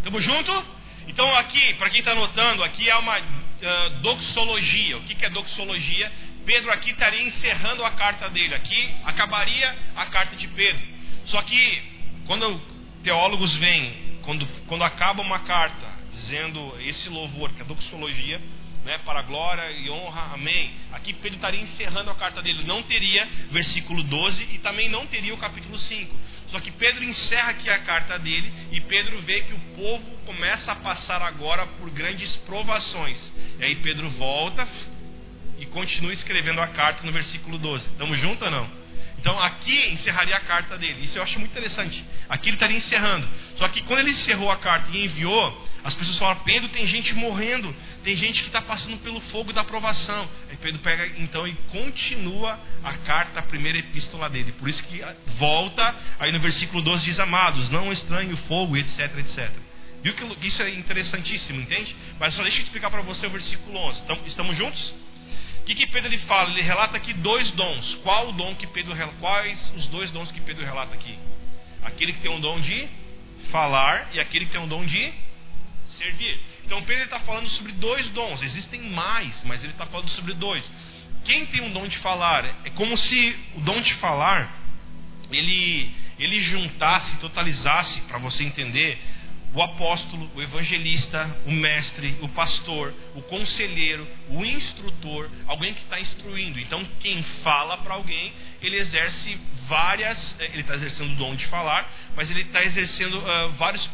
Estamos junto? Então aqui, para quem está anotando, aqui é uma uh, doxologia. O que, que é doxologia? Pedro aqui estaria encerrando a carta dele. Aqui acabaria a carta de Pedro. Só que quando teólogos vêm, quando, quando acaba uma carta dizendo esse louvor, que é doxologia, né, para glória e honra, amém. Aqui Pedro estaria encerrando a carta dele, não teria versículo 12 e também não teria o capítulo 5. Só que Pedro encerra aqui a carta dele e Pedro vê que o povo começa a passar agora por grandes provações. E aí Pedro volta e continua escrevendo a carta no versículo 12. Estamos juntos ou não? Então aqui encerraria a carta dele. Isso eu acho muito interessante. Aqui ele estaria encerrando. Só que quando ele encerrou a carta e enviou, as pessoas falaram: Pedro, tem gente morrendo, tem gente que está passando pelo fogo da aprovação. Aí Pedro pega então e continua a carta, a primeira epístola dele. Por isso que volta, aí no versículo 12 diz: Amados, não estranhe o fogo, etc, etc. Viu que isso é interessantíssimo, entende? Mas só deixa eu explicar para você o versículo 11. Então, estamos juntos? Que, que Pedro ele fala? Ele relata aqui dois dons. Qual o dom que Pedro quais os dois dons que Pedro relata aqui? Aquele que tem um dom de falar e aquele que tem um dom de servir. Então Pedro está falando sobre dois dons. Existem mais, mas ele está falando sobre dois. Quem tem um dom de falar é como se o dom de falar ele ele juntasse, totalizasse para você entender o apóstolo, o evangelista, o mestre, o pastor, o conselheiro, o instrutor, alguém que está instruindo. Então, quem fala para alguém, ele exerce várias, eh, ele está exercendo o dom de falar, mas ele está exercendo uh, vários,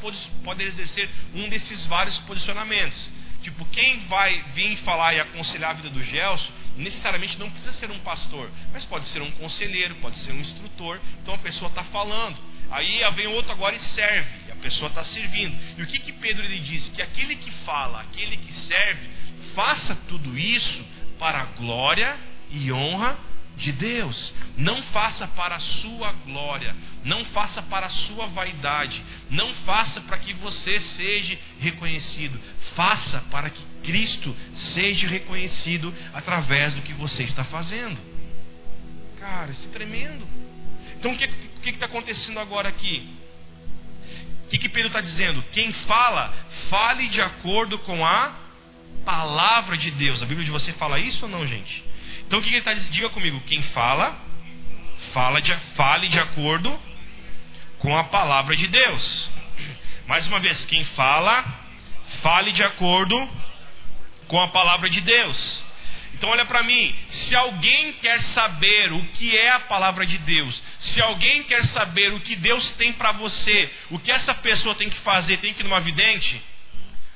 pode exercer um desses vários posicionamentos. Tipo, quem vai vir falar e aconselhar a vida do Gelson, necessariamente não precisa ser um pastor, mas pode ser um conselheiro, pode ser um instrutor. Então a pessoa está falando. Aí vem outro agora e serve pessoa está servindo. E o que, que Pedro lhe disse? Que aquele que fala, aquele que serve, faça tudo isso para a glória e honra de Deus. Não faça para a sua glória, não faça para a sua vaidade, não faça para que você seja reconhecido. Faça para que Cristo seja reconhecido através do que você está fazendo. Cara, isso é tremendo. Então o que está acontecendo agora aqui? Que, que Pedro está dizendo? Quem fala, fale de acordo com a palavra de Deus. A Bíblia de você fala isso ou não, gente? Então o que, que ele está dizendo? Diga comigo. Quem fala, fala de, fale de acordo com a palavra de Deus. Mais uma vez, quem fala, fale de acordo com a palavra de Deus. Então olha para mim, se alguém quer saber o que é a palavra de Deus, se alguém quer saber o que Deus tem para você, o que essa pessoa tem que fazer, tem que ir numa vidente,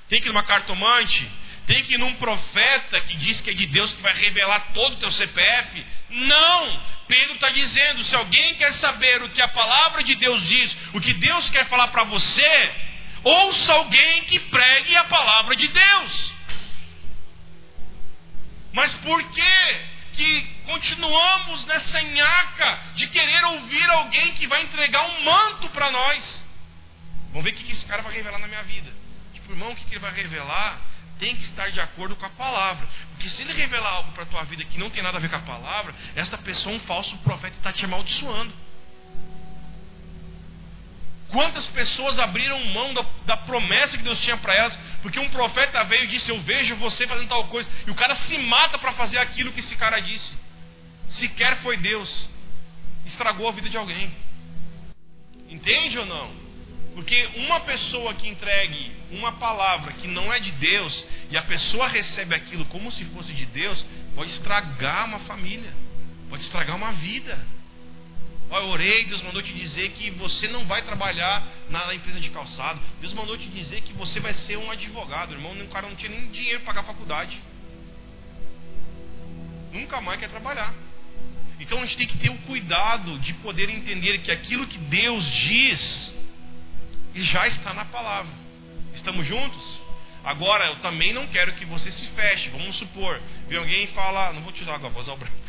tem que ir numa cartomante, tem que ir num profeta que diz que é de Deus que vai revelar todo o teu CPF. Não! Pedro está dizendo: se alguém quer saber o que a palavra de Deus diz, o que Deus quer falar para você, ouça alguém que pregue a palavra de Deus. Mas por que que continuamos nessa nhaca de querer ouvir alguém que vai entregar um manto para nós? Vamos ver o que esse cara vai revelar na minha vida. Tipo, irmão, o que ele vai revelar tem que estar de acordo com a palavra. Porque se ele revelar algo para a tua vida que não tem nada a ver com a palavra, esta pessoa, um falso profeta, está te amaldiçoando. Quantas pessoas abriram mão da, da promessa que Deus tinha para elas, porque um profeta veio e disse: Eu vejo você fazendo tal coisa, e o cara se mata para fazer aquilo que esse cara disse. Sequer foi Deus, estragou a vida de alguém. Entende ou não? Porque uma pessoa que entregue uma palavra que não é de Deus e a pessoa recebe aquilo como se fosse de Deus, pode estragar uma família, pode estragar uma vida. Ó, eu orei, Deus mandou te dizer que você não vai trabalhar na empresa de calçado. Deus mandou te dizer que você vai ser um advogado. Irmão, o cara não tinha nem dinheiro para pagar a faculdade. Nunca mais quer trabalhar. Então a gente tem que ter o cuidado de poder entender que aquilo que Deus diz já está na palavra. Estamos juntos? Agora, eu também não quero que você se feche. Vamos supor, vem alguém e fala, não vou te usar agora, vou usar o branco.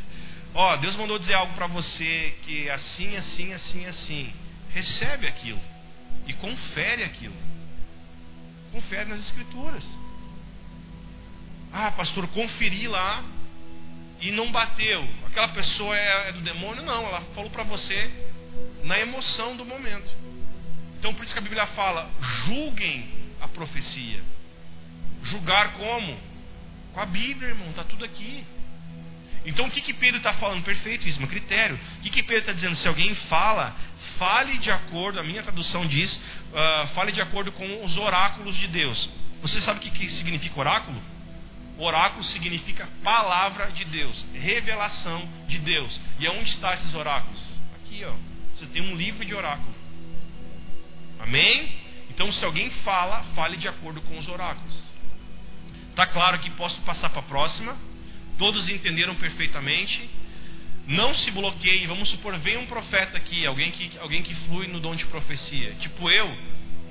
Ó, Deus mandou dizer algo para você que é assim, assim, assim, assim. Recebe aquilo e confere aquilo. Confere nas escrituras. Ah, pastor, conferi lá e não bateu. Aquela pessoa é, é do demônio? Não, ela falou para você na emoção do momento. Então por isso que a Bíblia fala: julguem a profecia. Julgar como? Com a Bíblia, irmão, está tudo aqui. Então o que, que Pedro está falando? Perfeito, um critério. O que, que Pedro está dizendo? Se alguém fala, fale de acordo, a minha tradução diz, uh, fale de acordo com os oráculos de Deus. Você sabe o que, que significa oráculo? Oráculo significa palavra de Deus, revelação de Deus. E onde estão esses oráculos? Aqui, ó. Você tem um livro de oráculo. Amém? Então, se alguém fala, fale de acordo com os oráculos. Tá claro que posso passar para a próxima. Todos entenderam perfeitamente. Não se bloqueie. Vamos supor, vem um profeta aqui, alguém que, alguém que flui no dom de profecia. Tipo eu,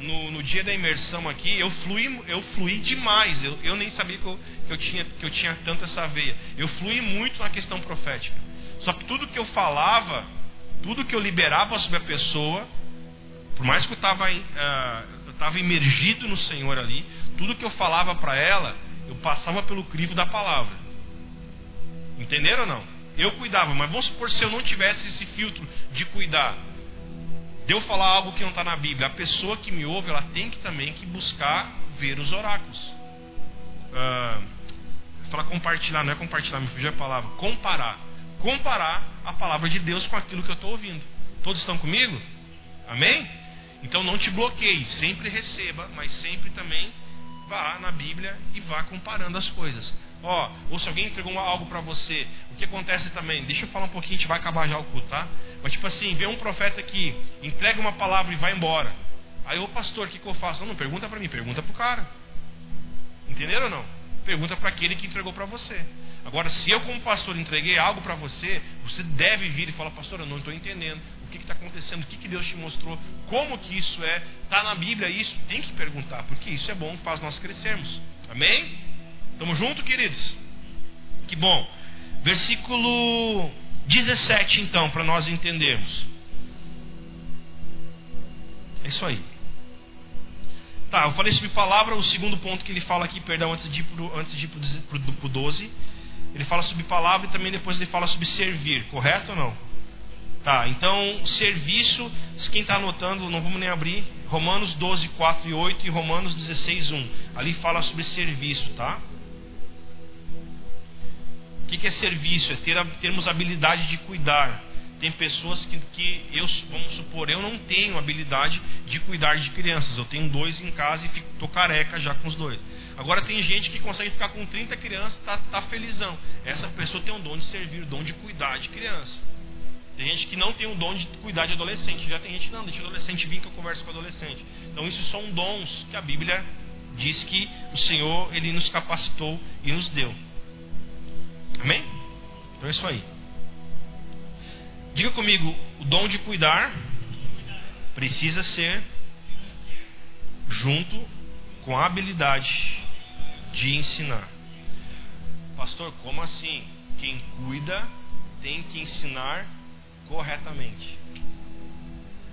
no, no dia da imersão aqui, eu fluí, eu fluí demais. Eu, eu nem sabia que eu, que, eu tinha, que eu tinha tanto essa veia. Eu fluí muito na questão profética. Só que tudo que eu falava, tudo que eu liberava sobre a pessoa, por mais que eu estava uh, eu imergido no Senhor ali, tudo que eu falava para ela, eu passava pelo crivo da palavra. Entenderam ou não? Eu cuidava, mas vamos supor se eu não tivesse esse filtro de cuidar, de eu falar algo que não está na Bíblia, a pessoa que me ouve, ela tem que também que buscar ver os oráculos. Uh, falar compartilhar, não é compartilhar, me fugiu a palavra. Comparar. Comparar a palavra de Deus com aquilo que eu estou ouvindo. Todos estão comigo? Amém? Então não te bloqueie, sempre receba, mas sempre também vá na Bíblia e vá comparando as coisas. Ó, ou se alguém entregou algo para você, o que acontece também? Deixa eu falar um pouquinho, a gente vai acabar já o culto, tá? Mas tipo assim, vê um profeta que entrega uma palavra e vai embora. Aí, ô pastor, o que, que eu faço? Não, não pergunta para mim, pergunta para o cara. Entenderam ou não? Pergunta para aquele que entregou para você. Agora, se eu como pastor entreguei algo para você, você deve vir e falar, pastor, eu não estou entendendo o que está acontecendo, o que, que Deus te mostrou, como que isso é, está na Bíblia isso, tem que perguntar, porque isso é bom, faz nós crescermos. Amém? Estamos juntos, queridos? Que bom. Versículo 17, então, para nós entendermos. É isso aí. Tá, eu falei sobre palavra, o segundo ponto que ele fala aqui, perdão, antes de ir para o 12. Ele fala sobre palavra e também depois ele fala sobre servir, correto ou não? Tá, então, serviço, quem está anotando, não vamos nem abrir, Romanos 12, 4 e 8 e Romanos 16, 1. Ali fala sobre serviço, tá? O que, que é serviço? É ter, termos habilidade de cuidar. Tem pessoas que, que eu, vamos supor, eu não tenho habilidade de cuidar de crianças. Eu tenho dois em casa e fico, tô careca já com os dois. Agora tem gente que consegue ficar com 30 crianças, tá, tá felizão. Essa pessoa tem um dom de servir, dom de cuidar de criança. Tem gente que não tem o dom de cuidar de adolescente. Já tem gente não, deixa o adolescente vir que eu converso com o adolescente. Então isso são dons que a Bíblia diz que o Senhor ele nos capacitou e nos deu. Amém? Então é isso aí. Diga comigo, o dom de cuidar precisa ser junto com a habilidade de ensinar. Pastor, como assim? Quem cuida tem que ensinar corretamente.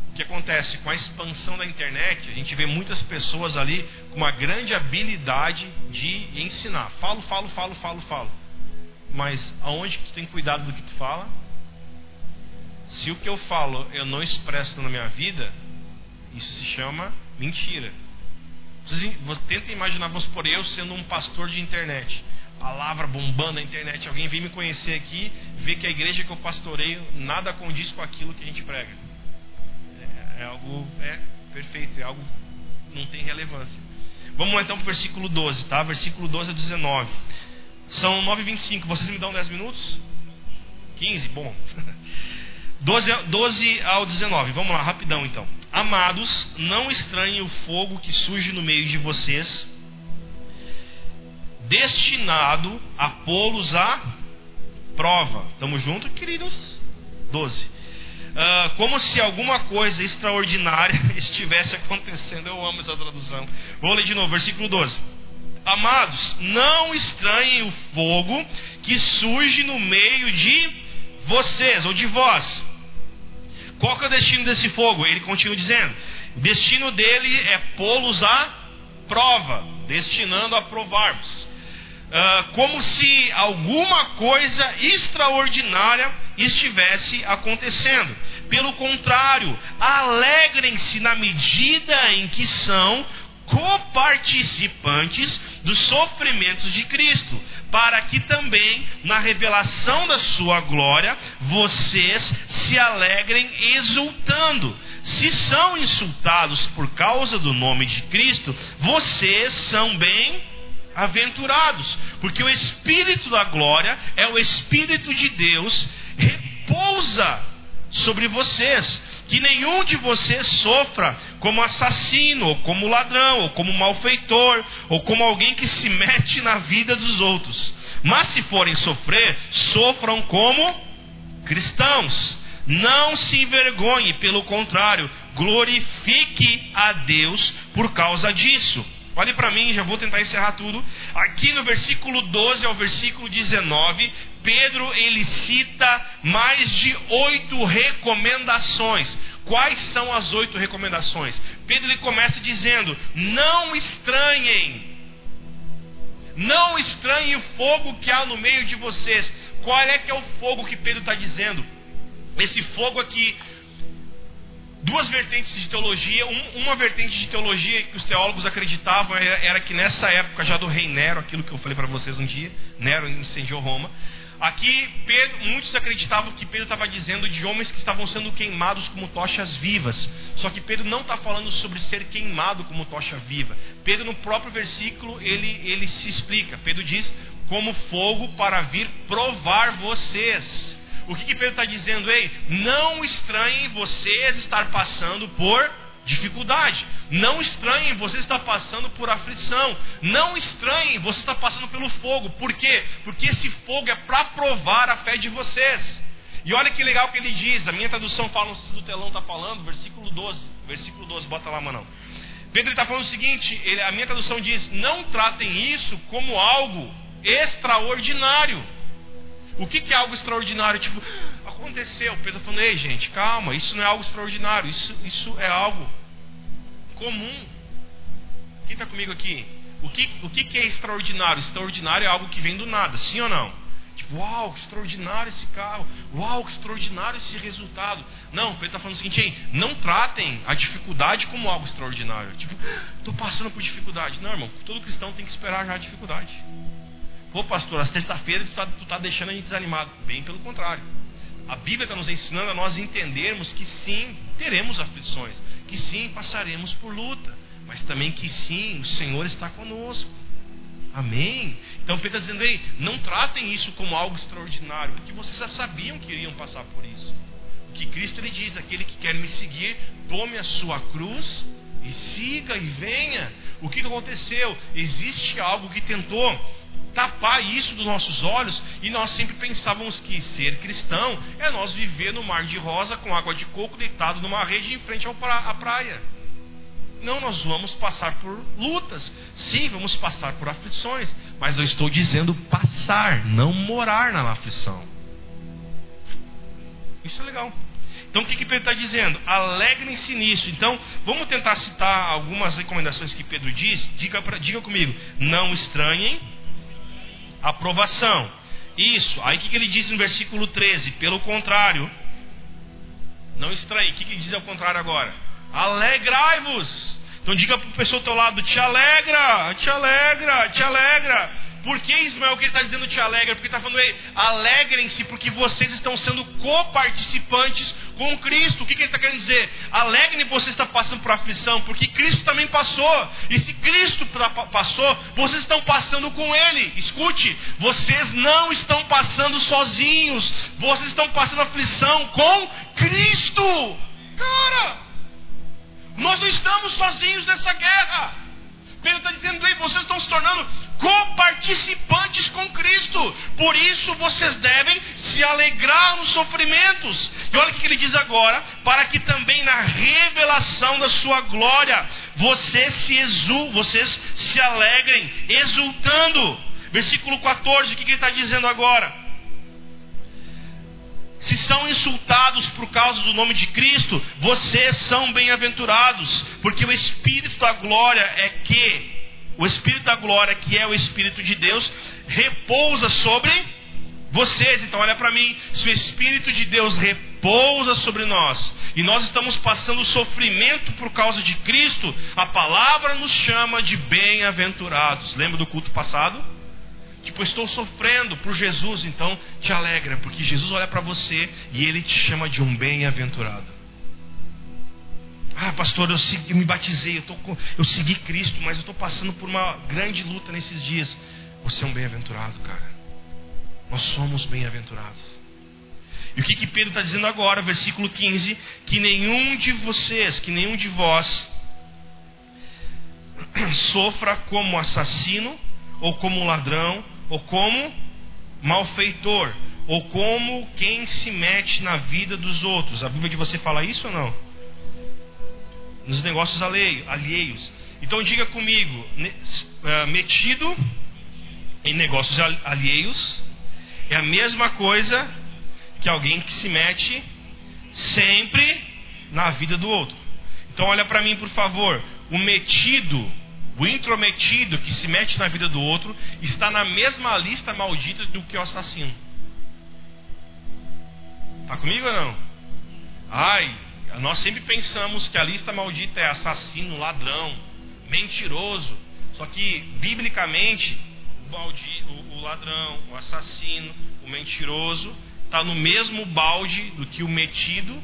O que acontece com a expansão da internet? A gente vê muitas pessoas ali com uma grande habilidade de ensinar. Falo, falo, falo, falo, falo. Mas aonde que tu tem cuidado do que tu fala? Se o que eu falo eu não expresso na minha vida, isso se chama mentira. Vocês, tentem imaginar, vamos por eu sendo um pastor de internet palavra bombando na internet, alguém vem me conhecer aqui, vê que a igreja que eu pastoreio nada condiz com aquilo que a gente prega. É, é algo é perfeito, é algo não tem relevância. Vamos então para o versículo 12, tá? Versículo 12 a 19. São 9h25. Vocês me dão 10 minutos? 15? Bom. 12, 12 ao 19. Vamos lá, rapidão então. Amados, não estranhem o fogo que surge no meio de vocês destinado a pô-los à prova. Estamos juntos, queridos? 12. Uh, ah, como se alguma coisa extraordinária estivesse acontecendo. Eu amo essa tradução. Vou ler de novo, versículo 12. Amados, não estranhem o fogo que surge no meio de vocês ou de vós. Qual é o destino desse fogo? Ele continua dizendo: o destino dele é pô-los à prova, destinando a provarmos. Ah, como se alguma coisa extraordinária estivesse acontecendo. Pelo contrário, alegrem-se na medida em que são coparticipantes dos sofrimentos de Cristo, para que também na revelação da sua glória vocês se alegrem exultando. Se são insultados por causa do nome de Cristo, vocês são bem aventurados, porque o Espírito da glória é o Espírito de Deus, repousa sobre vocês. que nenhum de vocês sofra como assassino, ou como ladrão, ou como malfeitor, ou como alguém que se mete na vida dos outros. Mas se forem sofrer, sofram como cristãos. Não se envergonhe, pelo contrário, glorifique a Deus por causa disso. Olhe para mim, já vou tentar encerrar tudo. Aqui no versículo 12 ao versículo 19, Pedro ele cita mais de oito recomendações. Quais são as oito recomendações? Pedro ele começa dizendo: Não estranhem, não estranhem o fogo que há no meio de vocês. Qual é que é o fogo que Pedro está dizendo? Esse fogo aqui, duas vertentes de teologia. Um, uma vertente de teologia que os teólogos acreditavam era, era, que nessa época já do rei Nero, aquilo que eu falei para vocês um dia, Nero incendiou Roma. Aqui, Pedro, muitos acreditavam que Pedro estava dizendo de homens que estavam sendo queimados como tochas vivas. Só que Pedro não está falando sobre ser queimado como tocha viva. Pedro, no próprio versículo, ele, ele se explica. Pedro diz: como fogo para vir provar vocês. O que, que Pedro está dizendo? Ei, não estranhem vocês estar passando por dificuldade. Não estranhem você estar passando por aflição. Não estranhem você estar passando pelo fogo. Por quê? Porque esse fogo é para provar a fé de vocês. E olha que legal que ele diz, a minha tradução fala, não sei se do telão está falando, versículo 12. Versículo 12, bota lá, mano. Pedro está falando o seguinte, ele, a minha tradução diz, não tratem isso como algo extraordinário. O que, que é algo extraordinário? Tipo, aconteceu. Pedro falando, ei gente, calma, isso não é algo extraordinário, isso, isso é algo comum. Quem está comigo aqui? O que, o que, que é extraordinário? Extraordinário é algo que vem do nada, sim ou não? Tipo, uau, que extraordinário esse carro, uau, que extraordinário esse resultado. Não, Pedro está falando o seguinte, não tratem a dificuldade como algo extraordinário. Tipo, estou passando por dificuldade. Não, irmão, todo cristão tem que esperar já a dificuldade. Pô, pastor, às terça-feira tu está tá deixando a gente desanimado. Bem pelo contrário. A Bíblia está nos ensinando a nós entendermos que sim, teremos aflições, que sim, passaremos por luta, mas também que sim, o Senhor está conosco. Amém? Então Pedro está dizendo, ei, não tratem isso como algo extraordinário, porque vocês já sabiam que iriam passar por isso. O que Cristo lhe diz, aquele que quer me seguir, tome a sua cruz e siga e venha. O que aconteceu? Existe algo que tentou tapar isso dos nossos olhos e nós sempre pensávamos que ser cristão é nós viver no mar de rosa com água de coco deitado numa rede em frente à praia. Não, nós vamos passar por lutas. Sim, vamos passar por aflições. Mas eu estou dizendo passar, não morar na aflição. Isso é legal. Então o que, que Pedro está dizendo? Alegrem-se nisso. Então, vamos tentar citar algumas recomendações que Pedro diz. Diga, pra, diga comigo. Não estranhem aprovação. Isso. Aí o que, que ele diz no versículo 13? Pelo contrário, não estranhe. O que, que ele diz ao contrário agora? Alegrai-vos. Então diga para o pessoal do teu lado: te alegra, te alegra, te alegra. Por que Ismael que ele está dizendo te alegra? Porque está falando, alegrem-se, porque vocês estão sendo coparticipantes com Cristo. O que, que ele está querendo dizer? Alegrem você está passando por aflição, porque Cristo também passou. E se Cristo passou, vocês estão passando com Ele. Escute, vocês não estão passando sozinhos, vocês estão passando aflição com Cristo. Cara, nós não estamos sozinhos nessa guerra. Pedro está dizendo, ei, vocês estão se tornando coparticipantes com Cristo. Por isso vocês devem se alegrar nos sofrimentos. E olha o que ele diz agora: para que também na revelação da sua glória vocês se exul, vocês se alegrem, exultando. Versículo 14, o que ele está dizendo agora? Se são insultados por causa do nome de Cristo, vocês são bem-aventurados, porque o Espírito da glória é que, o Espírito da glória, que é o Espírito de Deus, repousa sobre vocês. Então, olha para mim: se o Espírito de Deus repousa sobre nós, e nós estamos passando sofrimento por causa de Cristo, a palavra nos chama de bem-aventurados. Lembra do culto passado? Tipo, estou sofrendo por Jesus, então te alegra, porque Jesus olha para você e ele te chama de um bem-aventurado. Ah, pastor, eu, segui, eu me batizei, eu, tô, eu segui Cristo, mas eu estou passando por uma grande luta nesses dias. Você é um bem-aventurado, cara. Nós somos bem-aventurados. E o que, que Pedro está dizendo agora, versículo 15? Que nenhum de vocês, que nenhum de vós sofra como assassino, ou como ladrão, ou como malfeitor, ou como quem se mete na vida dos outros. A Bíblia de você fala isso ou não? Nos negócios alheios. Então diga comigo, ah, metido em negócios alheios é a mesma coisa que alguém que se mete sempre na vida do outro. Então olha para mim, por favor. O metido, o intrometido que se mete na vida do outro, está na mesma lista maldita do que o assassino. Tá comigo ou não? Ai, nós sempre pensamos que a lista maldita é assassino, ladrão, mentiroso. Só que, biblicamente, o, o ladrão, o assassino, o mentiroso, está no mesmo balde do que o metido,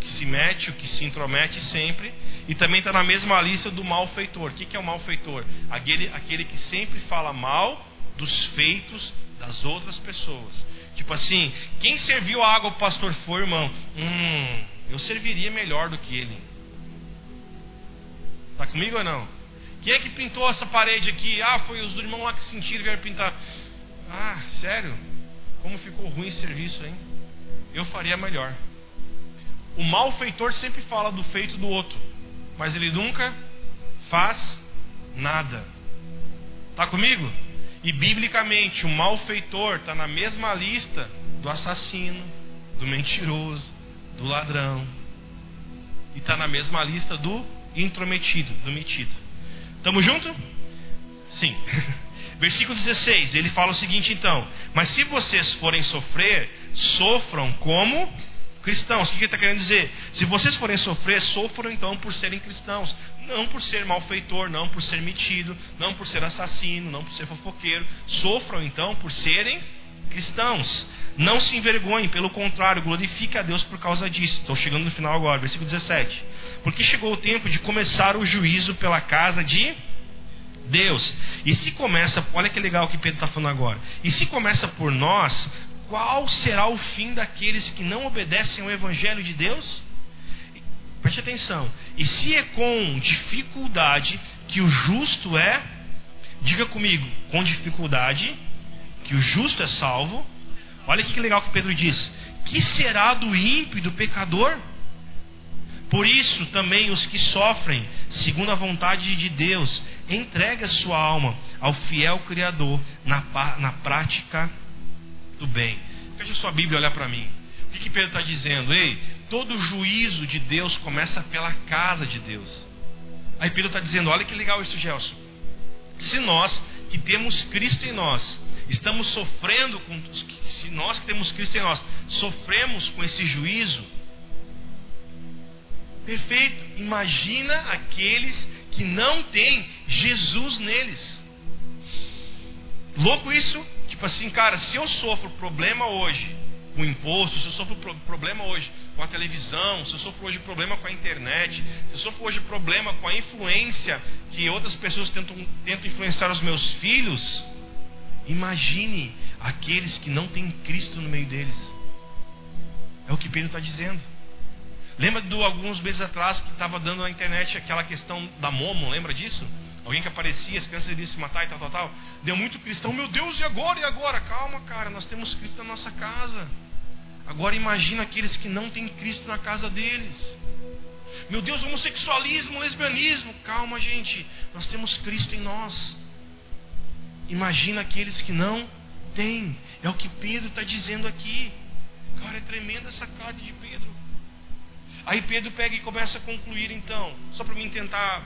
que se mete, o que se intromete sempre, e também está na mesma lista do malfeitor. O que, que é o malfeitor? Aquele, aquele que sempre fala mal dos feitos das outras pessoas. Tipo assim, quem serviu a água o pastor foi, irmão? Hum, eu serviria melhor do que ele. Tá comigo ou não? Quem é que pintou essa parede aqui? Ah, foi os do irmão lá que sentiram e vieram pintar. Ah, sério? Como ficou ruim esse serviço, hein? Eu faria melhor. O malfeitor sempre fala do feito do outro, mas ele nunca faz nada. Tá comigo? E biblicamente, o malfeitor está na mesma lista do assassino, do mentiroso, do ladrão. E está na mesma lista do intrometido, do metido. Estamos junto? Sim. Versículo 16, ele fala o seguinte então: Mas se vocês forem sofrer, sofram como cristãos. O que ele está querendo dizer? Se vocês forem sofrer, sofram então por serem cristãos. Não por ser malfeitor, não por ser metido, não por ser assassino, não por ser fofoqueiro. Sofram então por serem cristãos. Não se envergonhem, pelo contrário, glorifique a Deus por causa disso. Estou chegando no final agora, versículo 17. Porque chegou o tempo de começar o juízo pela casa de Deus. E se começa, olha que legal que Pedro está falando agora. E se começa por nós, qual será o fim daqueles que não obedecem ao Evangelho de Deus? Preste atenção. E se é com dificuldade que o justo é, diga comigo, com dificuldade que o justo é salvo. Olha que legal que Pedro diz: que será do ímpio e do pecador? Por isso também os que sofrem, segundo a vontade de Deus, entregue a sua alma ao fiel Criador na, na prática bem. Feche sua Bíblia e olha para mim. O que, que Pedro está dizendo? Ei, todo juízo de Deus começa pela casa de Deus. Aí Pedro está dizendo: olha que legal isso, Gelson. Se nós que temos Cristo em nós, estamos sofrendo com. Se nós que temos Cristo em nós, sofremos com esse juízo, Perfeito. Imagina aqueles que não têm Jesus neles. Louco isso? Tipo assim, cara, se eu sofro problema hoje com imposto, se eu sofro problema hoje com a televisão, se eu sofro hoje problema com a internet, se eu sofro hoje problema com a influência que outras pessoas tentam, tentam influenciar os meus filhos, imagine aqueles que não têm Cristo no meio deles. É o que Pedro está dizendo. Lembra de alguns meses atrás que estava dando na internet aquela questão da Momo, lembra disso? Alguém que aparecia, as crianças iriam se matar e tal, tal, tal. Deu muito cristão, meu Deus, e agora? E agora? Calma, cara, nós temos Cristo na nossa casa. Agora imagina aqueles que não têm Cristo na casa deles. Meu Deus, homossexualismo, lesbianismo. Calma, gente, nós temos Cristo em nós. Imagina aqueles que não têm. É o que Pedro está dizendo aqui. Cara, é tremenda essa carta de Pedro. Aí Pedro pega e começa a concluir então, só para mim tentar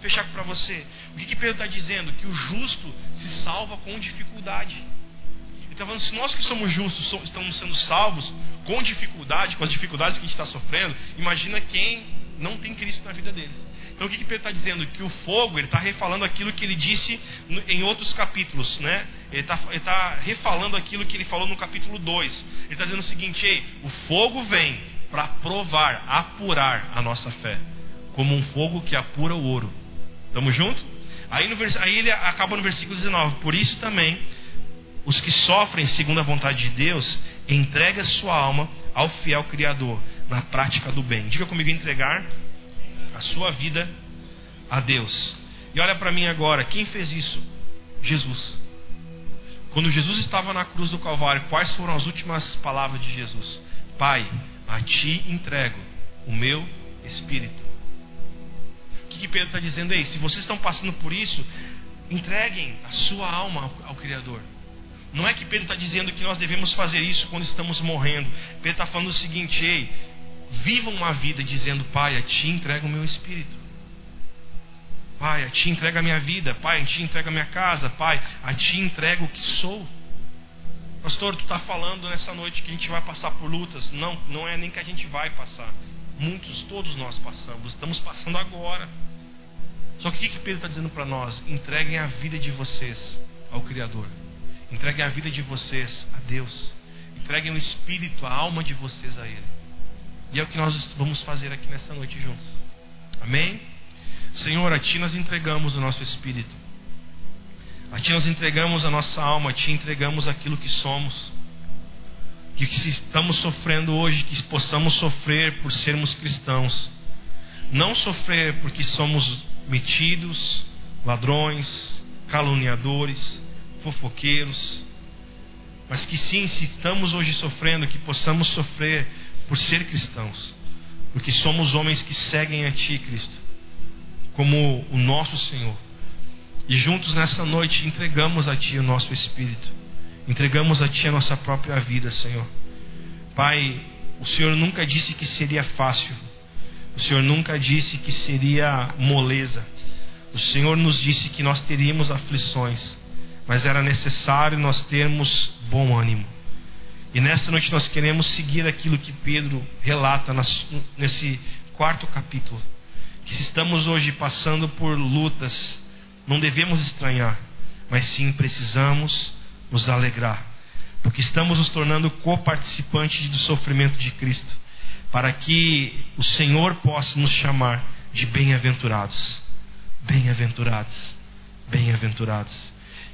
fechar para você. O que, que Pedro está dizendo? Que o justo se salva com dificuldade. Ele está falando, se nós que somos justos estamos sendo salvos com dificuldade, com as dificuldades que a gente está sofrendo, imagina quem não tem Cristo na vida deles. Então o que, que Pedro está dizendo? Que o fogo, ele está refalando aquilo que ele disse em outros capítulos, né? Ele está tá refalando aquilo que ele falou no capítulo 2. Ele está dizendo o seguinte, ei, o fogo vem para provar, apurar a nossa fé, como um fogo que apura o ouro. Estamos juntos? Aí, aí ele acaba no versículo 19: Por isso também os que sofrem segundo a vontade de Deus, entregue a sua alma ao fiel Criador na prática do bem. Diga comigo entregar a sua vida a Deus. E olha para mim agora, quem fez isso? Jesus. Quando Jesus estava na cruz do Calvário, quais foram as últimas palavras de Jesus? Pai, a ti entrego o meu espírito. Que Pedro está dizendo aí? Se vocês estão passando por isso, entreguem a sua alma ao, ao Criador. Não é que Pedro está dizendo que nós devemos fazer isso quando estamos morrendo. Pedro está falando o seguinte: ei, vivam uma vida dizendo, Pai, a ti entrego o meu espírito. Pai, a ti entrego a minha vida. Pai, a ti entrego a minha casa. Pai, a ti entrego o que sou. Pastor, tu está falando nessa noite que a gente vai passar por lutas. Não, não é nem que a gente vai passar. Muitos, todos nós passamos. Estamos passando agora. Só que o que Pedro está dizendo para nós? Entreguem a vida de vocês ao Criador. Entreguem a vida de vocês a Deus. Entreguem o espírito, a alma de vocês a Ele. E é o que nós vamos fazer aqui nessa noite juntos. Amém? Senhor, a Ti nós entregamos o nosso espírito. A Ti nós entregamos a nossa alma, a Ti entregamos aquilo que somos. Que se estamos sofrendo hoje, que possamos sofrer por sermos cristãos. Não sofrer porque somos metidos, ladrões, caluniadores, fofoqueiros. Mas que sim, se estamos hoje sofrendo, que possamos sofrer por ser cristãos. Porque somos homens que seguem a Ti, Cristo como o nosso Senhor. E juntos nessa noite entregamos a Ti o nosso espírito, entregamos a Ti a nossa própria vida, Senhor. Pai, o Senhor nunca disse que seria fácil, o Senhor nunca disse que seria moleza, o Senhor nos disse que nós teríamos aflições, mas era necessário nós termos bom ânimo. E nesta noite nós queremos seguir aquilo que Pedro relata nesse quarto capítulo. Que se estamos hoje passando por lutas, não devemos estranhar, mas sim precisamos nos alegrar, porque estamos nos tornando coparticipantes do sofrimento de Cristo, para que o Senhor possa nos chamar de bem-aventurados. Bem-aventurados, bem-aventurados.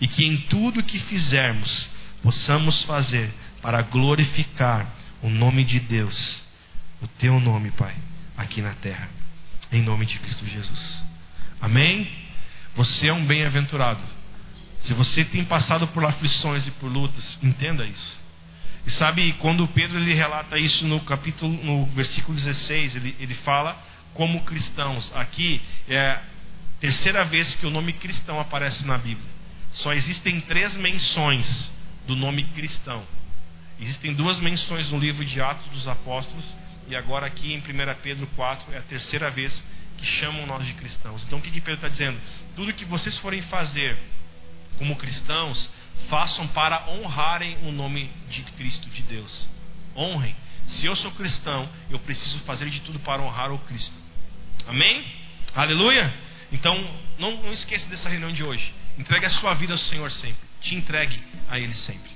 E que em tudo que fizermos, possamos fazer para glorificar o nome de Deus, o teu nome, Pai, aqui na terra em nome de Cristo Jesus. Amém? Você é um bem-aventurado. Se você tem passado por aflições e por lutas, entenda isso. E sabe, quando Pedro ele relata isso no capítulo, no versículo 16, ele, ele fala como cristãos. Aqui é a terceira vez que o nome cristão aparece na Bíblia. Só existem três menções do nome cristão. Existem duas menções no livro de Atos dos Apóstolos e agora aqui em 1 Pedro 4 é a terceira vez que chamam nós de cristãos. Então o que, que Pedro está dizendo? Tudo que vocês forem fazer como cristãos, façam para honrarem o nome de Cristo, de Deus. Honrem. Se eu sou cristão, eu preciso fazer de tudo para honrar o Cristo. Amém? Aleluia? Então, não, não esqueça dessa reunião de hoje. Entregue a sua vida ao Senhor sempre. Te entregue a Ele sempre.